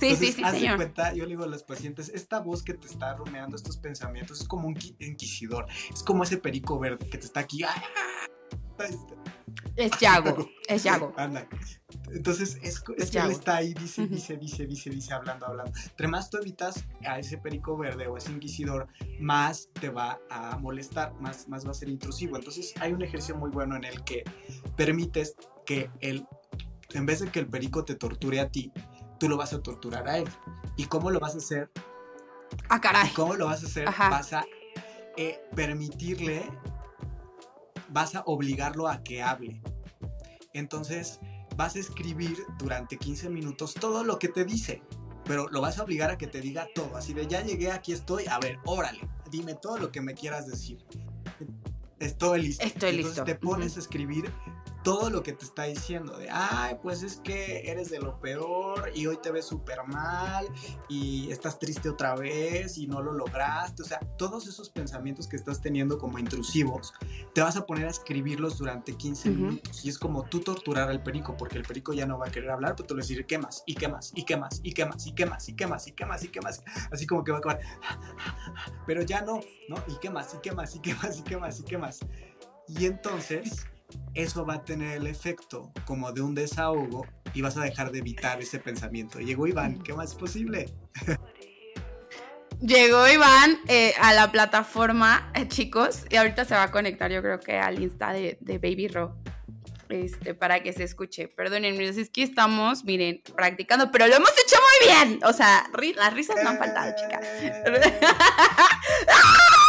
Sí, sí, sí, señor. cuenta, yo le digo a los pacientes, esta voz que te está rumeando estos pensamientos es como un inquisidor, es como ese perico verde que te está aquí. Es Yago, es Yago. Entonces, es, que él está ahí, dice, dice, dice, dice, dice, hablando, hablando. Entre más tú evitas a ese perico verde o ese inquisidor, más te va a molestar, más, más va a ser intrusivo. Entonces, hay un ejercicio muy bueno en el que permites que él, en vez de que el perico te torture a ti, tú lo vas a torturar a él. ¿Y cómo lo vas a hacer? Ah, caray. ¿Cómo lo vas a hacer? Vas a eh, permitirle, vas a obligarlo a que hable. Entonces, vas a escribir durante 15 minutos todo lo que te dice, pero lo vas a obligar a que te diga todo. Así de, ya llegué, aquí estoy, a ver, órale, dime todo lo que me quieras decir. Estoy listo. Estoy Entonces listo. Te pones a escribir todo lo que te está diciendo de, ay, pues es que eres de lo peor y hoy te ves súper mal y estás triste otra vez y no lo lograste. O sea, todos esos pensamientos que estás teniendo como intrusivos, te vas a poner a escribirlos durante 15 minutos. Y es como tú torturar al perico, porque el perico ya no va a querer hablar, pero te lo va a decir, ¿qué más? ¿Y qué más? ¿Y qué más? ¿Y qué más? ¿Y qué más? ¿Y qué más? ¿Y qué más? ¿Y qué más? Así como que va a acabar. Pero ya no, ¿no? ¿Y qué más? ¿Y qué más? ¿Y qué más? ¿Y qué más? ¿Y qué más? Y entonces eso va a tener el efecto como de un desahogo y vas a dejar de evitar ese pensamiento. Llegó Iván, ¿qué más es posible? Llegó Iván eh, a la plataforma, eh, chicos, y ahorita se va a conectar, yo creo que al Insta de, Baby Ro. Este, para que se escuche. Perdónenme, es que estamos, miren, practicando, pero lo hemos hecho muy bien. O sea, las risas no han faltado, chica.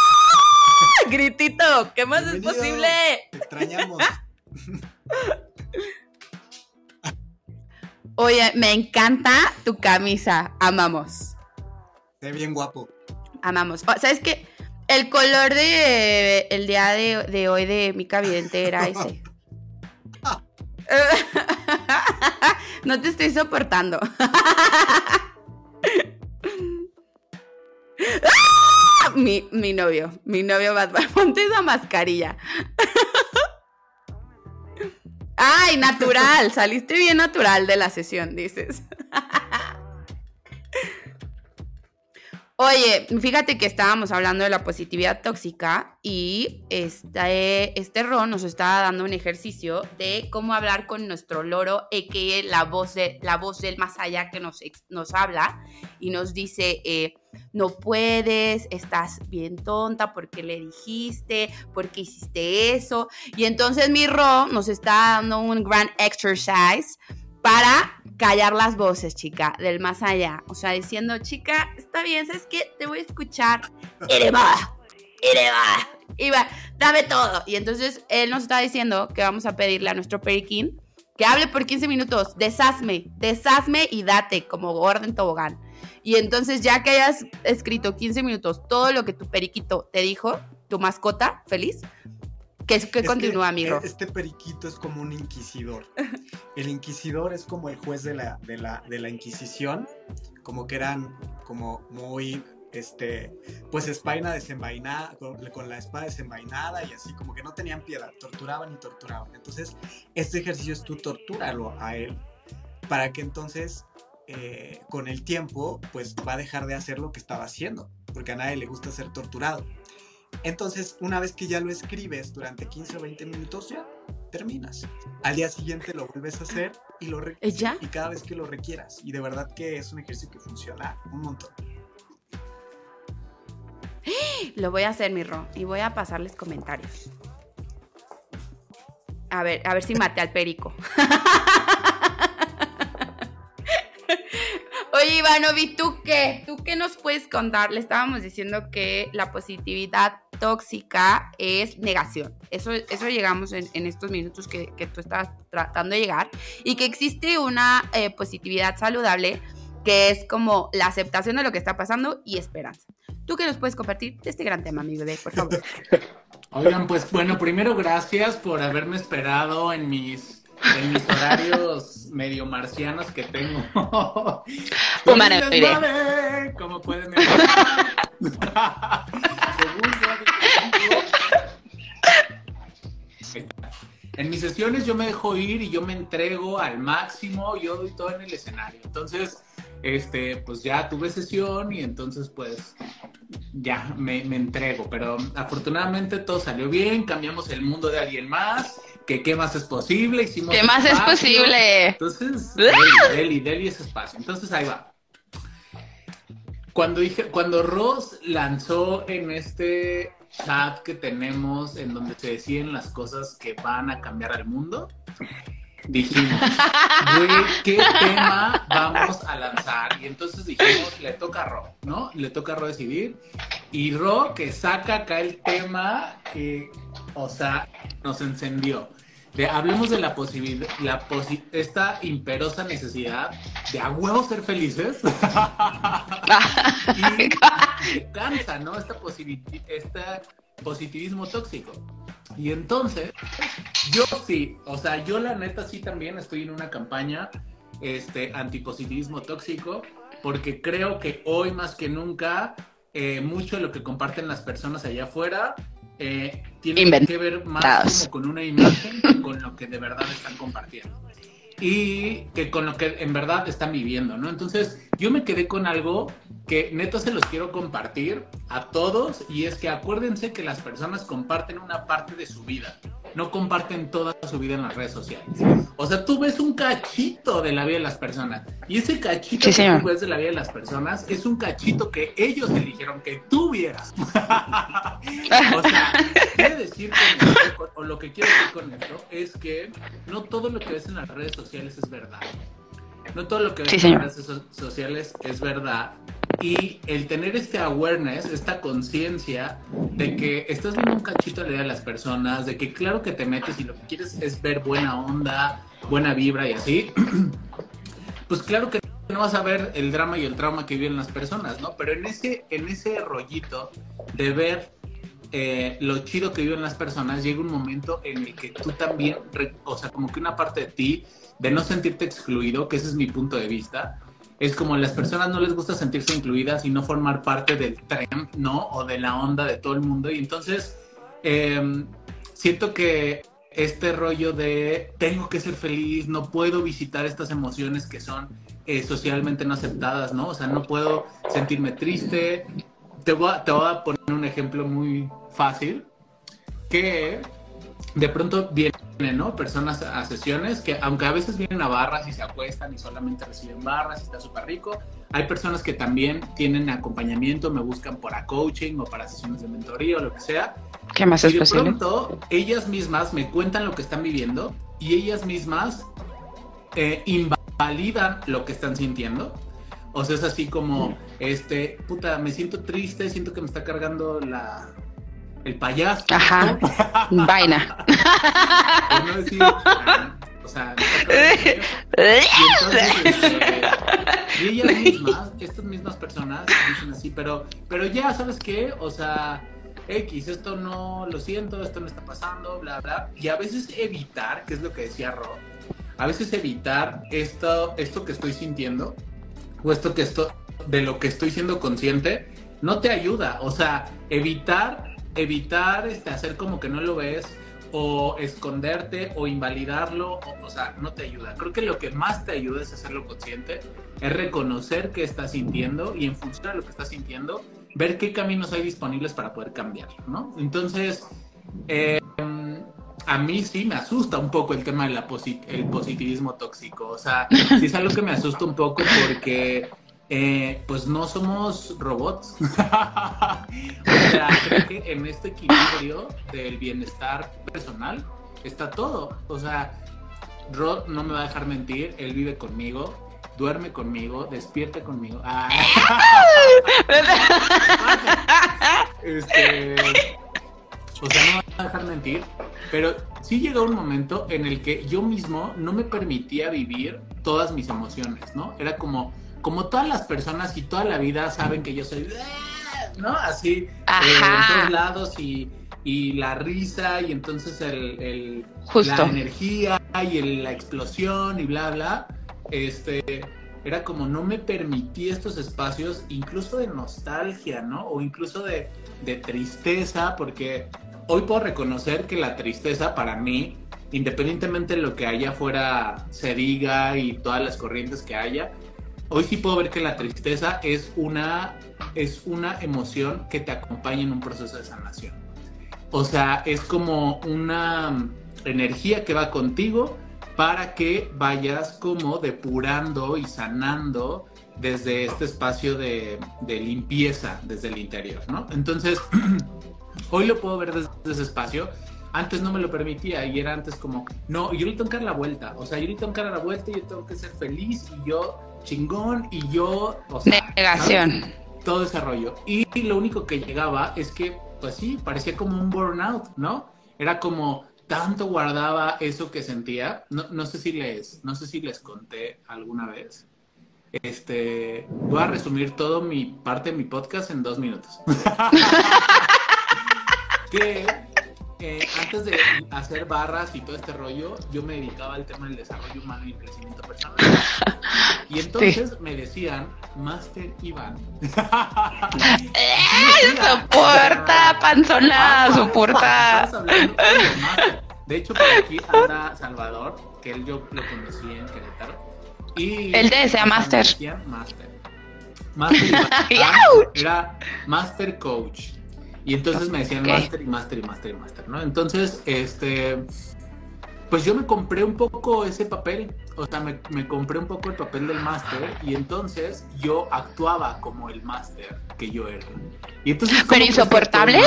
Gritito, ¿qué más es posible? extrañamos. Oye, me encanta tu camisa. Amamos. Se bien guapo. Amamos. ¿Sabes qué? El color de el día de, hoy de mi cabidente era ese. no te estoy soportando. Mi, mi novio, mi novio Bad Ponte esa mascarilla. Ay, natural, saliste bien natural de la sesión, dices. Oye, fíjate que estábamos hablando de la positividad tóxica y este, este Ron nos está dando un ejercicio de cómo hablar con nuestro loro, que la voz, de, la voz del más allá que nos, nos habla y nos dice, eh, no puedes, estás bien tonta porque le dijiste, porque hiciste eso. Y entonces mi Ron nos está dando un gran exercise para callar las voces, chica, del más allá. O sea, diciendo, chica, está bien, ¿sabes qué? Te voy a escuchar. Y va, y va, dame todo. Y entonces él nos está diciendo que vamos a pedirle a nuestro periquín que hable por 15 minutos, deshazme, deshazme y date como orden tobogán. Y entonces ya que hayas escrito 15 minutos todo lo que tu periquito te dijo, tu mascota feliz, que, que continúa, amigo. Este periquito es como un inquisidor. El inquisidor es como el juez de la, de la, de la Inquisición, como que eran como muy este, pues espaina desenvainada, con, la espada desenvainada y así, como que no tenían piedad, torturaban y torturaban. Entonces, este ejercicio es tú tortúralo a él para que entonces eh, con el tiempo pues va a dejar de hacer lo que estaba haciendo, porque a nadie le gusta ser torturado. Entonces, una vez que ya lo escribes durante 15 o 20 minutos, ya terminas. Al día siguiente lo vuelves a hacer y lo ¿Ya? y cada vez que lo requieras. Y de verdad que es un ejercicio que funciona un montón. Lo voy a hacer, mi Ro, y voy a pasarles comentarios. A ver, a ver si mate al perico. Oye, Ivanovi, ¿tú qué? ¿Tú qué nos puedes contar? Le estábamos diciendo que la positividad tóxica es negación. Eso, eso llegamos en, estos minutos que, tú estabas tratando de llegar. Y que existe una eh, positividad saludable que es como la aceptación de lo que está pasando y esperanza. ¿Tú qué nos puedes compartir de este gran tema, mi bebé, por favor? Oigan, pues bueno, primero gracias por haberme esperado en mis, en mis horarios medio marcianos que tengo. Humana, ¿Cómo pueden En mis sesiones yo me dejo ir y yo me entrego al máximo, yo doy todo en el escenario. Entonces, este, pues ya tuve sesión y entonces pues ya me, entrego. Pero afortunadamente todo salió bien, cambiamos el mundo de alguien más, que qué más es posible, hicimos... ¿Qué más es posible? Entonces, Deli, Deli es espacio. Entonces ahí va. Cuando dije, cuando Ross lanzó en este chat que tenemos en donde se deciden las cosas que van a cambiar al mundo, dijimos, güey, ¿qué tema vamos a lanzar? Y entonces dijimos, le toca a Ro, ¿no? Le toca a Ro decidir. Y Ro que saca acá el tema que, o sea, nos encendió. De, hablemos de la posibilidad, la esta imperosa necesidad de a huevo ser felices. y cansa, ¿no? Esta, este positivismo tóxico. Y entonces, yo sí, o sea, yo la neta sí también estoy en una campaña este, antipositivismo tóxico, porque creo que hoy más que nunca, eh, mucho de lo que comparten las personas allá afuera eh, tiene que ver más como con una imagen que con lo que de verdad están compartiendo. Y que con lo que en verdad están viviendo, ¿no? Entonces, yo me quedé con algo que neto se los quiero compartir a todos y es que acuérdense que las personas comparten una parte de su vida, no comparten toda su vida en las redes sociales. O sea, tú ves un cachito de la vida de las personas y ese cachito que tú ves de la vida de las personas es un cachito que ellos eligieron que tú vieras. o sea, quiere decir con esto, o lo que quiero decir con esto es que no todo lo que ves en las redes sociales es verdad. No todo lo que ves en las redes sociales es verdad y el tener este awareness, esta conciencia de que estás viendo un cachito de la de las personas, de que claro que te metes y lo que quieres es ver buena onda, buena vibra y así, pues claro que no vas a ver el drama y el trauma que viven las personas, ¿no? Pero en ese, en ese rollito de ver eh, lo chido que viven las personas, llega un momento en el que tú también, o sea, como que una parte de ti, de no sentirte excluido, que ese es mi punto de vista, es como las personas no les gusta sentirse incluidas y no formar parte del tren, ¿no? O de la onda de todo el mundo. Y entonces em, siento que este rollo de tengo que ser feliz, no puedo visitar estas emociones que son eh, socialmente no aceptadas, ¿no? O sea, no puedo sentirme triste. Te voy, te voy a poner un ejemplo muy fácil, que de pronto vienen, ¿no? Personas a sesiones que, aunque a veces vienen a barras y se acuestan y solamente reciben barras y está súper rico, hay personas que también tienen acompañamiento, me buscan para coaching o para sesiones de mentoría o lo que sea. ¿Qué más y de pronto ellas mismas me cuentan lo que están viviendo y ellas mismas eh, invalidan lo que están sintiendo. O sea, es así como, este, puta, me siento triste, siento que me está cargando la, el payaso. Ajá. Vaina. no decir, o sea, y entonces, este, y ellas mismas, estas mismas personas dicen así, pero, pero ya, ¿sabes qué? O sea, X, esto no lo siento, esto no está pasando, bla, bla. Y a veces evitar, que es lo que decía Rob, a veces evitar esto, esto que estoy sintiendo, o esto que esto, de lo que estoy siendo consciente, no te ayuda. O sea, evitar, evitar este, hacer como que no lo ves o esconderte o invalidarlo, o, sea, no te ayuda. Creo que lo que más te ayuda es hacerlo consciente, es reconocer qué estás sintiendo y en función de lo que estás sintiendo, ver qué caminos hay disponibles para poder cambiar, ¿no? Entonces, eh, a mí sí me asusta un poco el tema del positivismo tóxico, o sea, sí es algo que me asusta un poco porque eh, pues no somos robots. o sea, creo que en este equilibrio del bienestar personal está todo. O sea, Rod no me va a dejar mentir, él vive conmigo, duerme conmigo, despierta conmigo. Ah. este, o sea, no me va a dejar mentir, pero sí llegó un momento en el que yo mismo no me permitía vivir todas mis emociones, ¿no? Era como como todas las personas y toda la vida saben que yo soy, ¿no? Así, eh, en todos lados y, la risa y entonces el, la energía y la explosión y bla, bla, este, era como no me permití estos espacios incluso de nostalgia, ¿no? O incluso de, de tristeza, porque hoy puedo reconocer que la tristeza para mí, independientemente de lo que allá afuera se diga y todas las corrientes que haya, hoy sí puedo ver que la tristeza es una, es una emoción que te acompaña en un proceso de sanación. O sea, es como una energía que va contigo para que vayas como depurando y sanando desde este espacio de, limpieza desde el interior, ¿no? Entonces, hoy lo puedo ver desde ese espacio. Antes no me lo permitía y era antes como, no, yo le tengo que dar la vuelta. O sea, yo le tengo que dar la vuelta y yo tengo que ser feliz y yo chingón y yo, o sea, negación. Todo ese rollo. Y lo único que llegaba es que, pues sí, parecía como un burnout, ¿no? Era como tanto guardaba eso que sentía. No, no sé si les, no sé si les conté alguna vez. Este, voy a resumir todo mi parte de mi podcast en dos minutos. que antes de hacer barras y todo este rollo, yo me dedicaba al tema del desarrollo humano y el crecimiento personal. Y entonces me decían, Master Iván. ¡Eh! ¡Soporta, panzona! ¡Soporta! De hecho, por aquí anda Salvador, que él yo lo conocí en Querétaro. Y él te decía Master. Master. Master era Master Coach. Y entonces me decían master y master y master y master, ¿no? Entonces, este, pues yo me compré un poco ese papel, o sea, me, compré un poco el papel del máster y entonces yo actuaba como el máster que yo era. Y entonces, ¿Pero insoportable?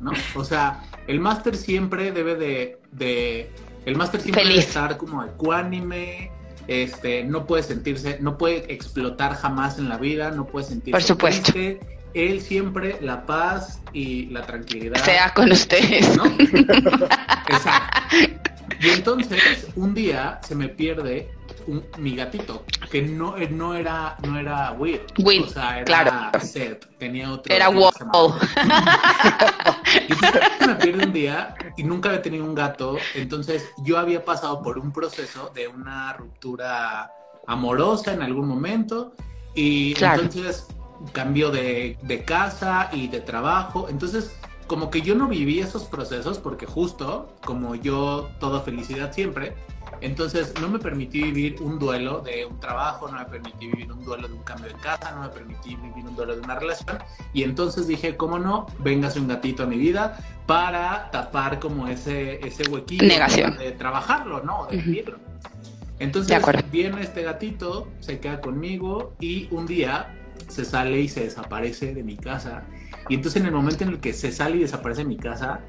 ¿no? O sea, el máster siempre debe de, de el máster siempre debe estar como ecuánime, este, no puede sentirse, no puede explotar jamás en la vida, no puede sentirse Por supuesto él siempre la paz y la tranquilidad. Sea con ustedes. ¿no? Exacto. Y entonces, un día se me pierde mi gatito, que no, eh, no era, no era Will. Will, o sea, era claro. Seth, tenía otro. Era Wall. y entonces me pierde un día y nunca había tenido un gato, entonces yo había pasado por un proceso de una ruptura amorosa en algún momento y entonces cambio de, casa y de trabajo. Entonces, como que yo no viví esos procesos porque justo como yo, toda felicidad siempre, entonces no me permití vivir un duelo de un trabajo, no me permití vivir un duelo de un cambio de casa, no me permití vivir un duelo de una relación. Y entonces dije, ¿cómo no? Véngase un gatito a mi vida para tapar como ese, ese huequito Negación. de trabajarlo, ¿no? De vivirlo. Entonces viene este gatito, se queda conmigo y un día se sale y se desaparece de mi casa. Y entonces en el momento en el que se sale y desaparece de mi casa,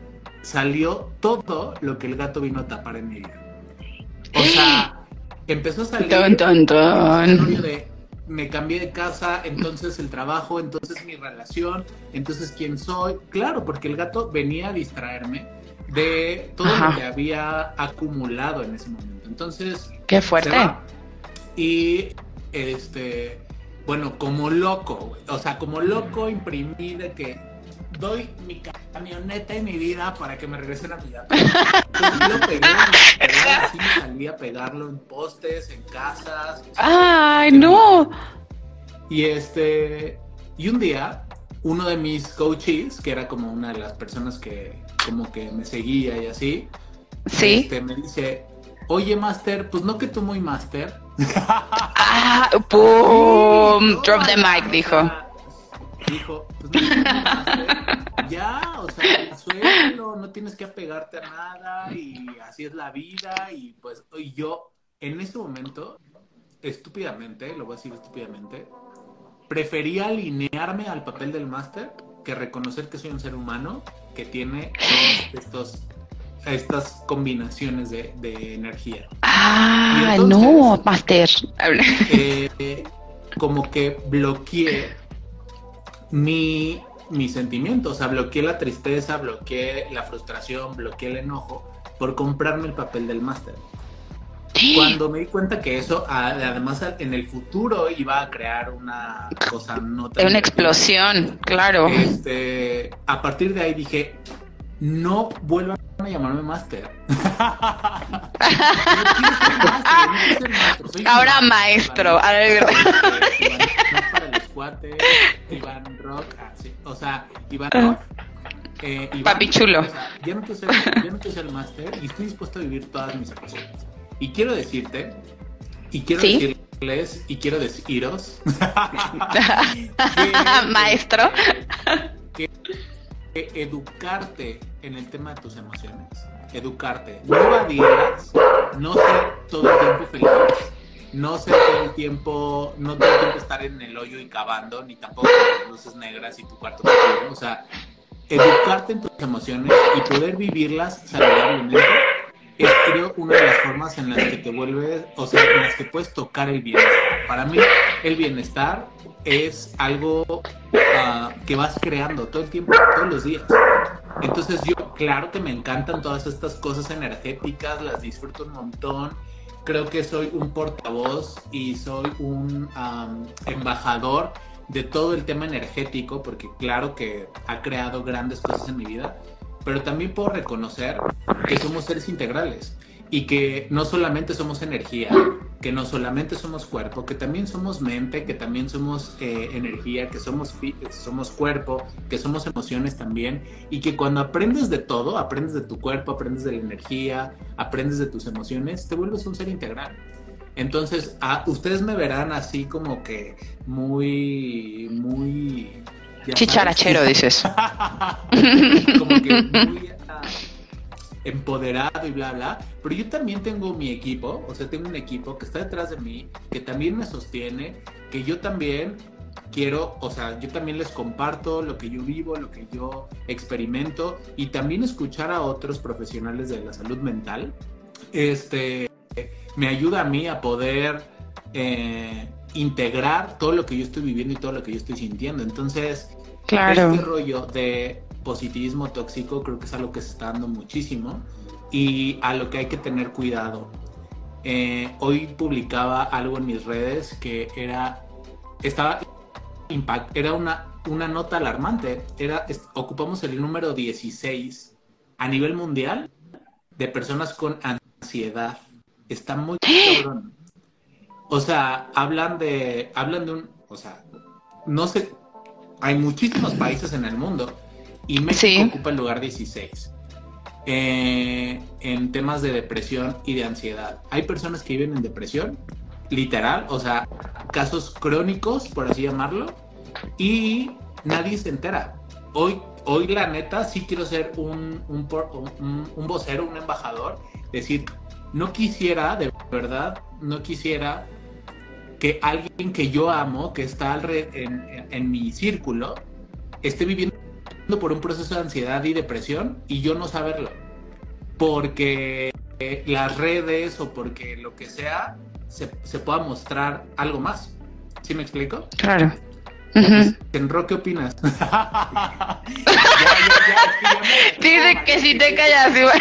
salió todo lo que el gato vino a tapar en mi vida. O sea, empezó a salir de me cambié de casa, entonces el trabajo, entonces mi relación, entonces quién soy. Claro, porque el gato venía a distraerme de todo lo que había acumulado en ese momento. Entonces, qué fuerte. Y este bueno, como loco, O sea, como loco imprimí de que doy mi camioneta y mi vida para que me regresen a mi vida. Entonces lo pegué, así me salí a pegarlo en postes, en casas. ¡Ay, no! Y este, y un día uno de mis coaches, que era como una de las personas que como que me seguía y así, ¿Sí? Este, me dice, oye, Master, pues no que tú muy Master. Ah, ¡pum! Drop the mic, dijo. Dijo, pues no. Ya, o sea, suéltalo, no tienes que apegarte a nada y así es la vida y pues yo en ese momento, estúpidamente, lo voy a decir estúpidamente, prefería alinearme al papel del máster que reconocer que soy un ser humano que tiene todos estos estas combinaciones de, energía. Ah, no, Master. Eh, como que bloqueé mi, mi sentimiento, o sea, bloqueé la tristeza, bloqueé la frustración, bloqueé el enojo por comprarme el papel del máster. Cuando me di cuenta que eso, además en el futuro iba a crear una cosa no tan... Una explosión, claro. Este, a partir de ahí dije, no vuelvan a llamarme máster. Ahora maestro. A ver. para los cuates, Iván Rock, ah, o sea, Iván ah. Rock. Eh, Papi chulo. O sea, ya no quiero ser, ya no quiero ser máster y estoy dispuesto a vivir todas mis emociones. Y quiero decirte, y quiero decirles, y quiero deciros, maestro, que educarte en el tema de tus emociones, educarte, no evadirlas, no ser todo el tiempo feliz, no ser todo el tiempo, no todo el tiempo estar en el hoyo y cavando, ni tampoco con luces negras y tu cuarto pequeño, o sea, educarte en tus emociones y poder vivirlas saludablemente es creo una de las formas en las que te vuelves, o sea, en las que puedes tocar el bienestar. Para mí el bienestar es algo ah, que vas creando todo el tiempo, todos los días. Entonces yo, claro que me encantan todas estas cosas energéticas, las disfruto un montón. Creo que soy un portavoz y soy un embajador de todo el tema energético, porque claro que ha creado grandes cosas en mi vida pero también puedo reconocer que somos seres integrales y que no solamente somos energía, que no solamente somos cuerpo, que también somos mente, que también somos eh, energía, que somos, somos cuerpo, que somos emociones también, y que cuando aprendes de todo, aprendes de tu cuerpo, aprendes de la energía, aprendes de tus emociones, te vuelves un ser integral. Entonces, ustedes me verán así como que muy, muy Chicharachero, dices. Como que muy ah, empoderado y bla, bla. Pero yo también tengo mi equipo, o sea, tengo un equipo que está detrás de mí, que también me sostiene, que yo también quiero, o sea, yo también les comparto lo que yo vivo, lo que yo experimento y también escuchar a otros profesionales de la salud mental. Este me ayuda a mí a poder eh, integrar todo lo que yo estoy viviendo y todo lo que yo estoy sintiendo. Entonces, claro. este rollo de positivismo tóxico creo que es algo que se está dando muchísimo y a lo que hay que tener cuidado. Eh, hoy publicaba algo en mis redes que era, estaba, impact, era una, una nota alarmante. Era, ocupamos el número 16 a nivel mundial de personas con ansiedad. Está muy cabrón. O sea, hablan de, hablan de un, o sea, no sé, hay muchísimos países en el mundo y México ocupa el lugar 16 eh, en temas de depresión y de ansiedad. Hay personas que viven en depresión, literal, o sea, casos crónicos, por así llamarlo, y nadie se entera. Hoy, hoy la neta, sí quiero ser un, un, un, un vocero, un embajador, decir, no quisiera, de verdad, no quisiera que alguien que yo amo, que está en, en mi círculo, esté viviendo por un proceso de ansiedad y depresión y yo no saberlo. Porque las redes o porque lo que sea se, se pueda mostrar algo más. ¿Sí me explico? Claro. ¿qué opinas? Dice que si te callas, igual.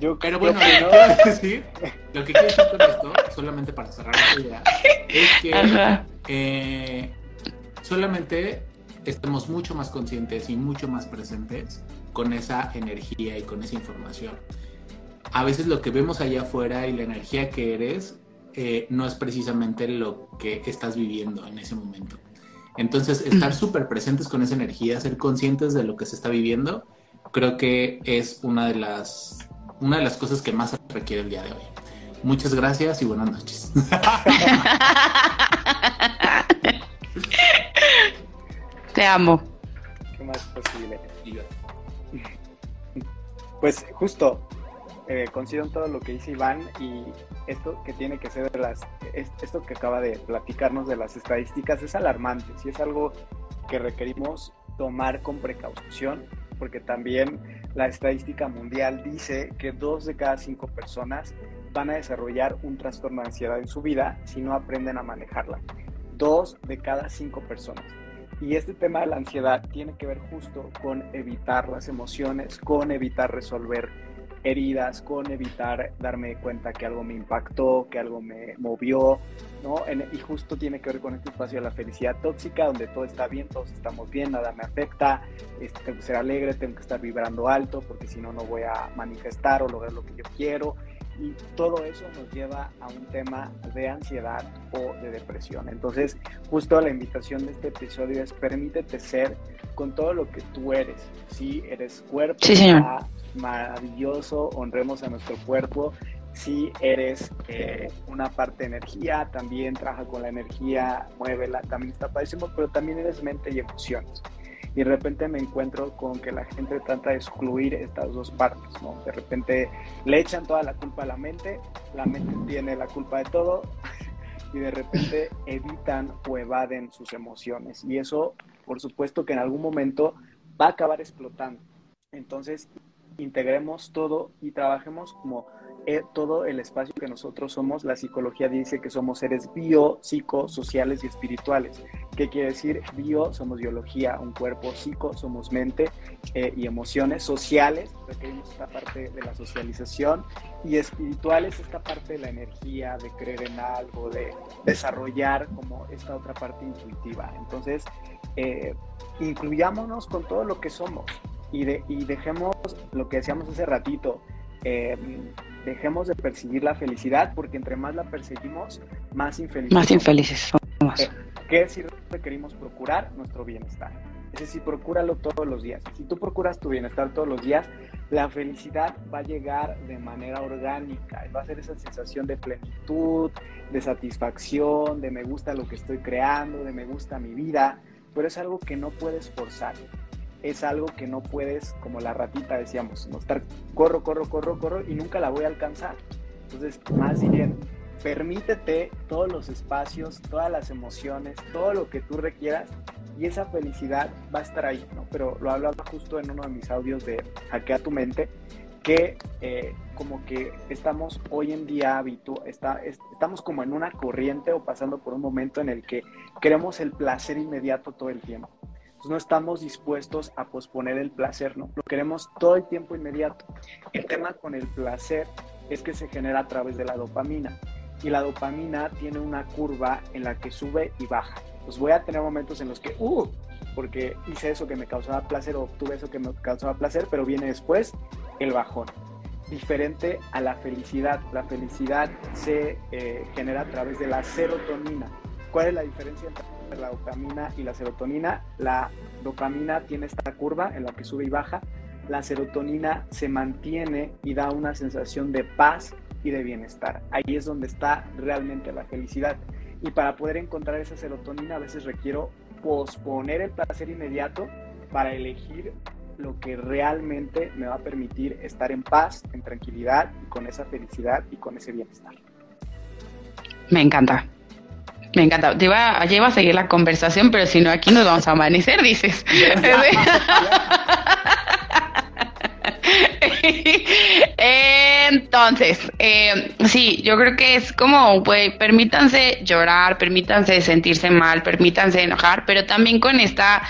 Yo, pero bueno, lo que quiero decir, lo que quiero decir con esto, solamente para cerrar la idea, es que eh, solamente estemos mucho más conscientes y mucho más presentes con esa energía y con esa información. A veces lo que vemos allá afuera y la energía que eres eh, no es precisamente lo que estás viviendo en ese momento. Entonces, estar súper presentes con esa energía, ser conscientes de lo que se está viviendo, creo que es una de las, una de las cosas que más se requiere el día de hoy. Muchas gracias y buenas noches. Te amo. ¿Qué más posible? Pues justo, eh, en todo lo que dice Iván y esto que tiene que ser de las, esto que acaba de platicarnos de las estadísticas es alarmante, si es algo que requerimos tomar con precaución, porque también la estadística mundial dice que dos de cada cinco personas van a desarrollar un trastorno de ansiedad en su vida si no aprenden a manejarla. Dos de cada cinco personas. Y este tema de la ansiedad tiene que ver justo con evitar las emociones, con evitar resolver heridas, con evitar darme cuenta que algo me impactó, que algo me movió, ¿no? y justo tiene que ver con este espacio de la felicidad tóxica, donde todo está bien, todos estamos bien, nada me afecta, este, tengo que ser alegre, tengo que estar vibrando alto, porque si no, no voy a manifestar o lograr lo que yo quiero. Y todo eso nos lleva a un tema de ansiedad o de depresión. Entonces, justo la invitación de este episodio es permítete ser con todo lo que tú eres. Si eres cuerpo, sí, señor maravilloso, honremos a nuestro cuerpo. Si eres eh, una parte de energía, también trabaja con la energía, muévela, también está padrísimo, pero también eres mente y emociones. Y de repente me encuentro con que la gente trata de excluir estas dos partes, ¿no? De repente le echan toda la culpa a la mente, la mente tiene la culpa de todo, y de repente evitan o evaden sus emociones. Y eso, por supuesto, que en algún momento va a acabar explotando. Entonces, integremos todo y trabajemos como todo el espacio que nosotros somos. La psicología dice que somos seres bio, psico, sociales y espirituales. ¿Qué quiere decir? Bio, somos biología, un cuerpo, psico, somos mente eh, y emociones sociales, requerimos esta parte de la socialización y espirituales, esta parte de la energía, de creer en algo, de desarrollar como esta otra parte intuitiva. Entonces, eh, incluyámonos con todo lo que somos y, de, y dejemos lo que decíamos hace ratito, eh, dejemos de perseguir la felicidad porque entre más la perseguimos, más infelices Más infelices somos. Eh, ¿Qué decir requerimos procurar? Nuestro bienestar. Es decir, procúralo todos los días. Si tú procuras tu bienestar todos los días, la felicidad va a llegar de manera orgánica. Va a ser esa sensación de plenitud, de satisfacción, de me gusta lo que estoy creando, de me gusta mi vida. Pero es algo que no puedes forzar es algo que no puedes, como la ratita decíamos, no estar corro, corro, corro, corro y nunca la voy a alcanzar. Entonces, más bien, permítete todos los espacios, todas las emociones, todo lo que tú requieras y esa felicidad va a estar ahí, ¿no? Pero lo hablaba justo en uno de mis audios de Hackea tu mente, que eh, como que estamos hoy en día habitu está, estamos como en una corriente o pasando por un momento en el que queremos el placer inmediato todo el tiempo no estamos dispuestos a posponer el placer, ¿no? Lo queremos todo el tiempo inmediato. El tema con el placer es que se genera a través de la dopamina y la dopamina tiene una curva en la que sube y baja. Pues voy a tener momentos en los que, uh, porque hice eso que me causaba placer o obtuve eso que me causaba placer, pero viene después el bajón. Diferente a la felicidad. La felicidad se eh, genera a través de la serotonina. ¿Cuál es la diferencia entre la dopamina y la serotonina. La dopamina tiene esta curva en la que sube y baja. La serotonina se mantiene y da una sensación de paz y de bienestar. Ahí es donde está realmente la felicidad. Y para poder encontrar esa serotonina a veces requiero posponer el placer inmediato para elegir lo que realmente me va a permitir estar en paz, en tranquilidad y con esa felicidad y con ese bienestar. Me encanta. Me encanta. Te iba, a seguir la conversación, pero si no, aquí nos vamos a amanecer, dices. Entonces, eh, sí, yo creo que es como, güey, permítanse llorar, permítanse sentirse mal, permítanse enojar, pero también con esta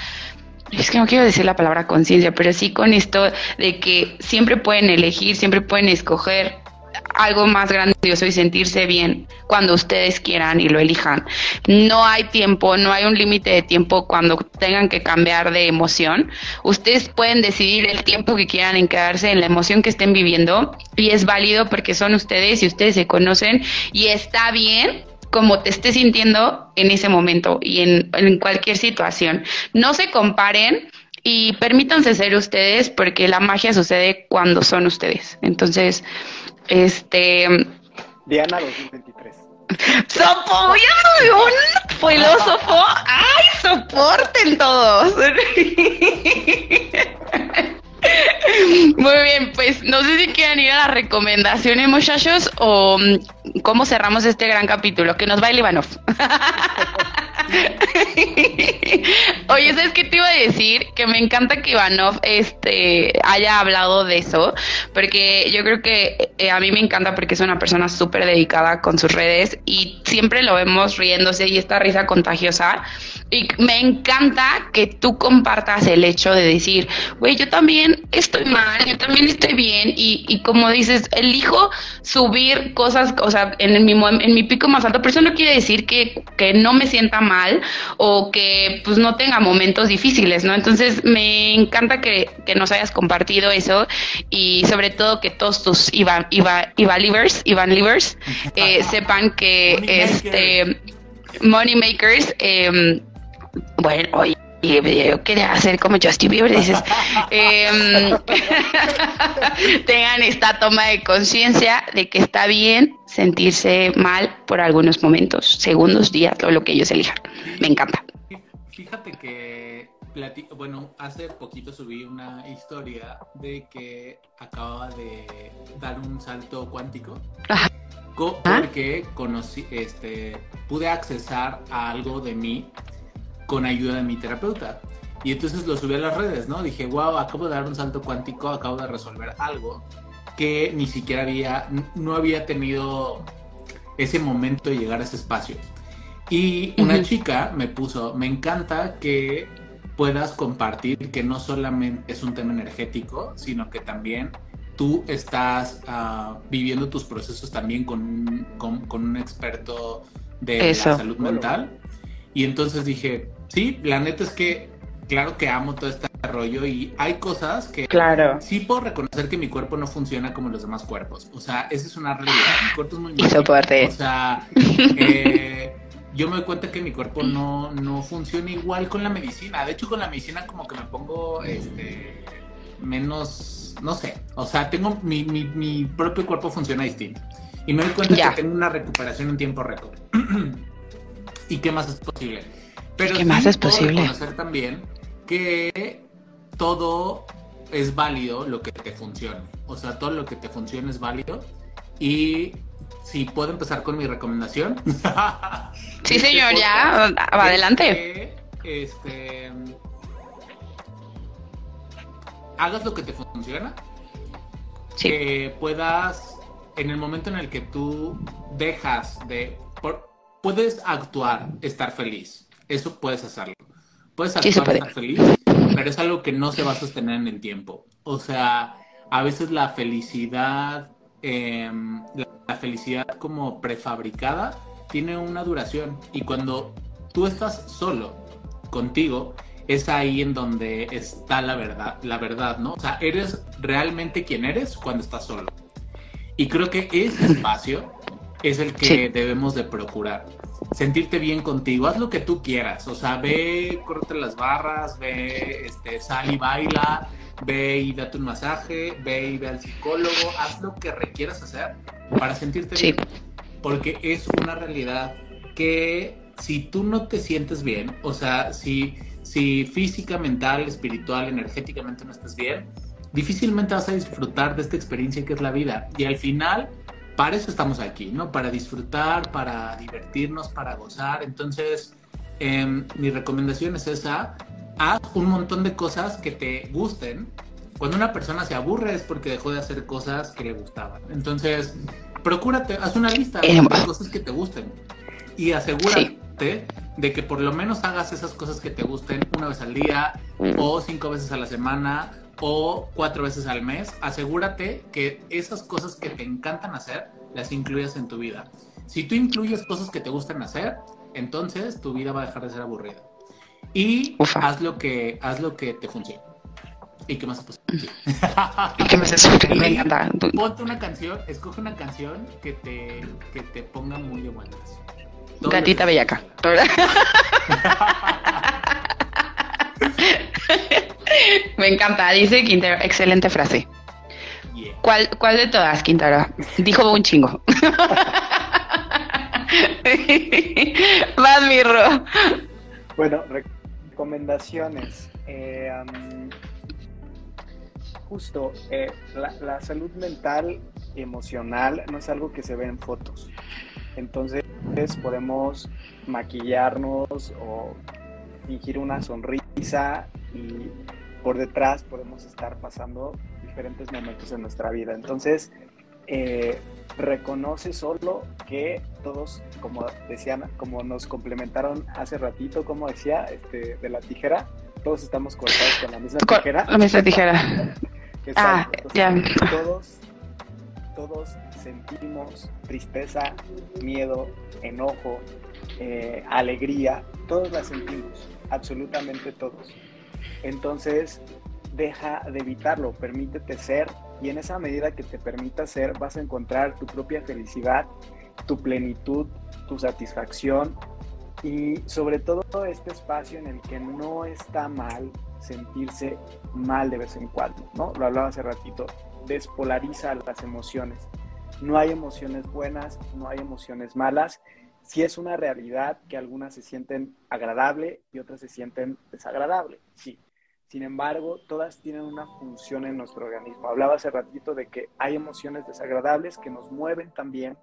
es que no quiero decir la palabra conciencia, pero sí con esto de que siempre pueden elegir, siempre pueden escoger algo más grandioso y sentirse bien cuando ustedes quieran y lo elijan. No hay tiempo, no hay un límite de tiempo cuando tengan que cambiar de emoción. Ustedes pueden decidir el tiempo que quieran en quedarse en la emoción que estén viviendo y es válido porque son ustedes y ustedes se conocen y está bien como te estés sintiendo en ese momento y en, en cualquier situación. No se comparen y permítanse ser ustedes porque la magia sucede cuando son ustedes. Entonces, este... Diana 2023. ¡Sopo! ¡Ya un filósofo! ¡Ay, soporten todos! Muy bien, pues no sé si quieren ir a las recomendaciones, muchachos, o mm, cómo cerramos este gran capítulo. Que nos el Ivanov. Oye, ¿sabes qué te iba a decir? Que me encanta que Ivanov este, haya hablado de eso, porque yo creo que eh, a mí me encanta porque es una persona súper dedicada con sus redes y siempre lo vemos riéndose y esta risa contagiosa. Y me encanta que tú compartas el hecho de decir, güey, yo también estoy mal, yo también estoy bien y, y como dices, elijo subir cosas, o sea, en mi, en mi pico más alto, pero eso no quiere decir que, que no me sienta mal o que pues no tenga momentos difíciles, ¿no? Entonces me encanta que, nos hayas compartido eso y sobre todo que todos tus Ivan, Ivan Livers, Livers eh, sepan que este Money Makers, eh, bueno, oye, yo quería hacer como Justin Bieber, dices, em, tengan esta toma de conciencia de que está bien sentirse mal por algunos momentos, segundos, días o lo que ellos elijan. Me encanta. Fíjate que, bueno, hace poquito subí una historia de que acababa de dar un salto cuántico. Ajá. Porque conocí, este, pude accesar a algo de mí con ayuda de mi terapeuta. Y entonces lo subí a las redes, ¿no? Dije, wow, acabo de dar un salto cuántico, acabo de resolver algo que ni siquiera había, no había tenido ese momento de llegar a ese espacio. Y una chica me puso, me encanta que puedas compartir que no solamente es un tema energético, sino que también tú estás ah, viviendo tus procesos también con un, con, un experto de la salud mental. Y entonces dije, sí, la neta es que, claro que amo todo este rollo y hay cosas que claro. sí puedo reconocer que mi cuerpo no funciona como los demás cuerpos. O sea, esa es una realidad. Mi cuerpo es muy soporte. O sea, eh, yo me doy cuenta que mi cuerpo no, no funciona igual con la medicina. De hecho, con la medicina como que me pongo este, menos, no sé. O sea, tengo mi, mi, mi propio cuerpo funciona distinto. Y me doy cuenta que tengo una recuperación en tiempo récord. ¿Y qué más es posible? Pero ¿Qué más es posible? reconocer también que todo es válido lo que te funcione. O sea, todo lo que te funcione es válido. Y si puedo empezar con mi recomendación. sí, señor, ya, adelante. este, hagas lo que te funciona. Que puedas, en el momento en el que tú dejas de... puedes actuar, estar feliz eso puedes hacerlo. Puedes actuar estar feliz, pero es algo que no se va a sostener en el tiempo. O sea, a veces la felicidad, em, la, felicidad como prefabricada, tiene una duración. Y cuando tú estás solo contigo, es ahí en donde está la verdad, la verdad, ¿no? O sea, eres realmente quien eres cuando estás solo. Y creo que ese espacio es el que debemos de procurar sentirte bien contigo, haz lo que tú quieras, o sea, ve, córrete las barras, ve, este, sal y baila, ve y date un masaje, ve y ve al psicólogo, haz lo que requieras hacer para sentirte bien, porque es una realidad que si tú no te sientes bien, o sea, si, si física, mental, espiritual, energéticamente no estás bien, difícilmente vas a disfrutar de esta experiencia que es la vida. Y al final, para eso estamos aquí, ¿no? Para disfrutar, para divertirnos, para gozar. Entonces, em, mi recomendación es esa. Haz un montón de cosas que te gusten. Cuando una persona se aburre es porque dejó de hacer cosas que le gustaban. Entonces, procúrate, haz una lista de em, cosas que te gusten y asegúrate de que por lo menos hagas esas cosas que te gusten una vez al día o cinco veces a la semana o cuatro veces al mes, asegúrate que esas cosas que te encantan hacer las incluyas en tu vida. Si tú incluyes cosas que te gustan hacer, entonces tu vida va a dejar de ser aburrida. Y haz lo que haz lo que te funcione. ¿Y qué más es posible? ¿Y qué más es Me encanta. Ponte una canción, escoge una canción que te, que te ponga muy de buenas. Gatita bellaca. Me encanta, dice Quintero, excelente frase. ¿Cuál, ¿Cuál de todas, Quintero? Dijo un chingo. Más mirro. Bueno, recomendaciones. Eh, justo, eh, la, la, salud mental y emocional no es algo que se ve en fotos. Entonces podemos maquillarnos o fingir una sonrisa y por detrás podemos estar pasando diferentes momentos en nuestra vida. Entonces, eh, reconoce solo que todos, como decían, como nos complementaron hace ratito, como decía, este, de la tijera, todos estamos cortados con la misma tijera. La misma tijera. ah, ya. Todos, todos sentimos tristeza, miedo, enojo, eh, alegría, todos la sentimos, absolutamente todos. Entonces, deja de evitarlo, permítete ser y en esa medida que te permita ser vas a encontrar tu propia felicidad, tu plenitud, tu satisfacción y sobre todo este espacio en el que no está mal sentirse mal de vez en cuando, ¿no? Lo hablaba hace ratito, despolariza las emociones. No hay emociones buenas, no hay emociones malas. Si es una realidad que algunas se sienten agradable y otras se sienten desagradable, sí. Sin embargo, todas tienen una función en nuestro organismo. Hablaba hace ratito de que hay emociones desagradables que nos mueven también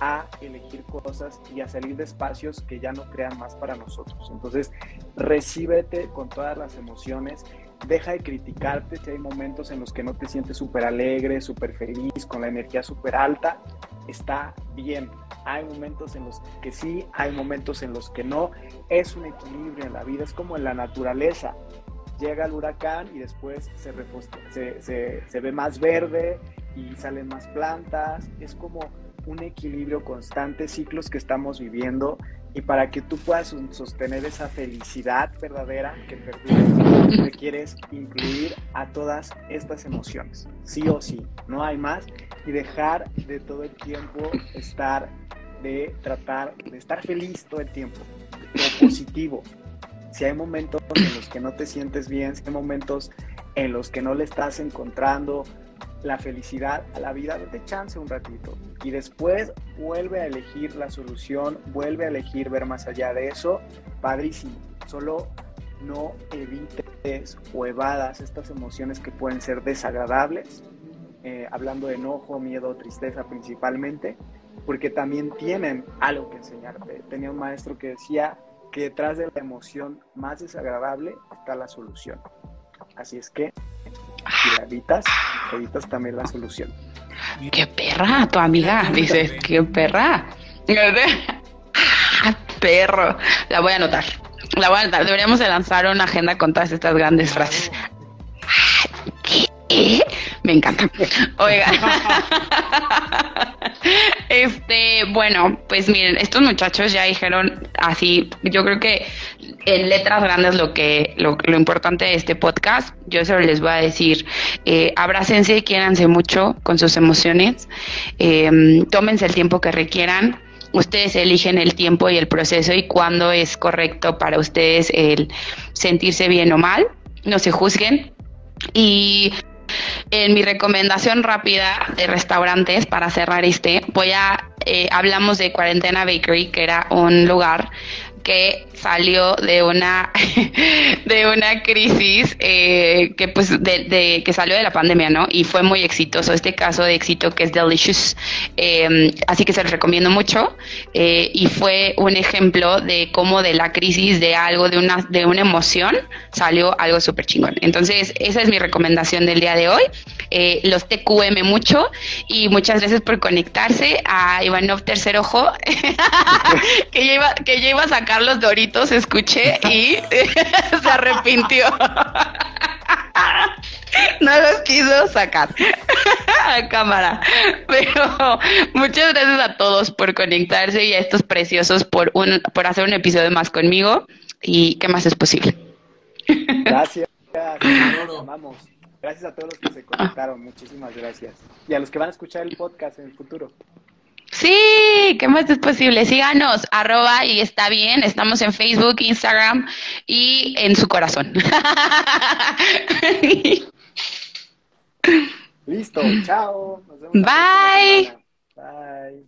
a elegir cosas y a salir de espacios que ya no crean más para nosotros. Entonces, recíbete con todas las emociones, deja de criticarte si hay momentos en los que no te sientes súper alegre, súper feliz, con la energía súper alta, está bien. Hay momentos en los que sí, hay momentos en los que no. Es un equilibrio en la vida, es como en la naturaleza llega el huracán y después se, se, ve más verde y salen más plantas. Es como un equilibrio constante, ciclos que estamos viviendo y para que tú puedas sostener esa felicidad verdadera que perdure, requieres incluir a todas estas emociones, sí o sí, no hay más, y dejar de todo el tiempo estar, de tratar de estar feliz todo el tiempo, lo positivo, si hay momentos en los que no te sientes bien, si hay momentos en los que no le estás encontrando la felicidad a la vida, date chance un ratito y después vuelve a elegir la solución, vuelve a elegir ver más allá de eso, padrísimo. Solo no evites o evadas estas emociones que pueden ser desagradables, eh, hablando de enojo, miedo, tristeza principalmente, porque también tienen algo que enseñarte. Tenía un maestro que decía, que detrás de la emoción más desagradable está la solución. Así es que evitas, evitas también la solución. ¡Qué perra! Tu amiga dice, ¡qué perra! Ah, perro! La voy a anotar. La voy a anotar. Deberíamos de lanzar una agenda con todas estas grandes frases. Me encanta. Oiga. Este, bueno, pues miren, estos muchachos ya dijeron así, yo creo que en letras grandes lo que lo, importante de este podcast, yo solo les voy a decir, eh, abrácense, quiéranse mucho con sus emociones, eh, tómense el tiempo que requieran, ustedes eligen el tiempo y el proceso y cuándo es correcto para ustedes el sentirse bien o mal, no se juzguen y en mi recomendación rápida de restaurantes para cerrar este, voy a eh, hablamos de Cuarentena Bakery, que era un lugar que salió de una de una crisis eh, que pues de, que salió de la pandemia no y fue muy exitoso. Este caso de éxito que es delicious em, así que se los recomiendo mucho eh, y fue un ejemplo de cómo de la crisis de algo de una de una emoción salió algo súper chingón. Entonces esa es mi recomendación del día de hoy. Eh, los TQM mucho y muchas gracias por conectarse a Ivanov Tercer Ojo que ya iba que ya los Doritos, escuché y se arrepintió. no los quiso sacar a cámara. Pero muchas gracias a todos por conectarse y a estos preciosos por, un, por hacer un episodio más conmigo. ¿Y qué más es posible? Gracias. Vamos. Gracias a todos los que se conectaron. Muchísimas gracias. Y a los que van a escuchar el podcast en el futuro. Sí, ¿qué más es posible? Síganos, arroba y está bien. Estamos en Facebook, Instagram y en su corazón. Listo, chao. Nos vemos Bye. Bye.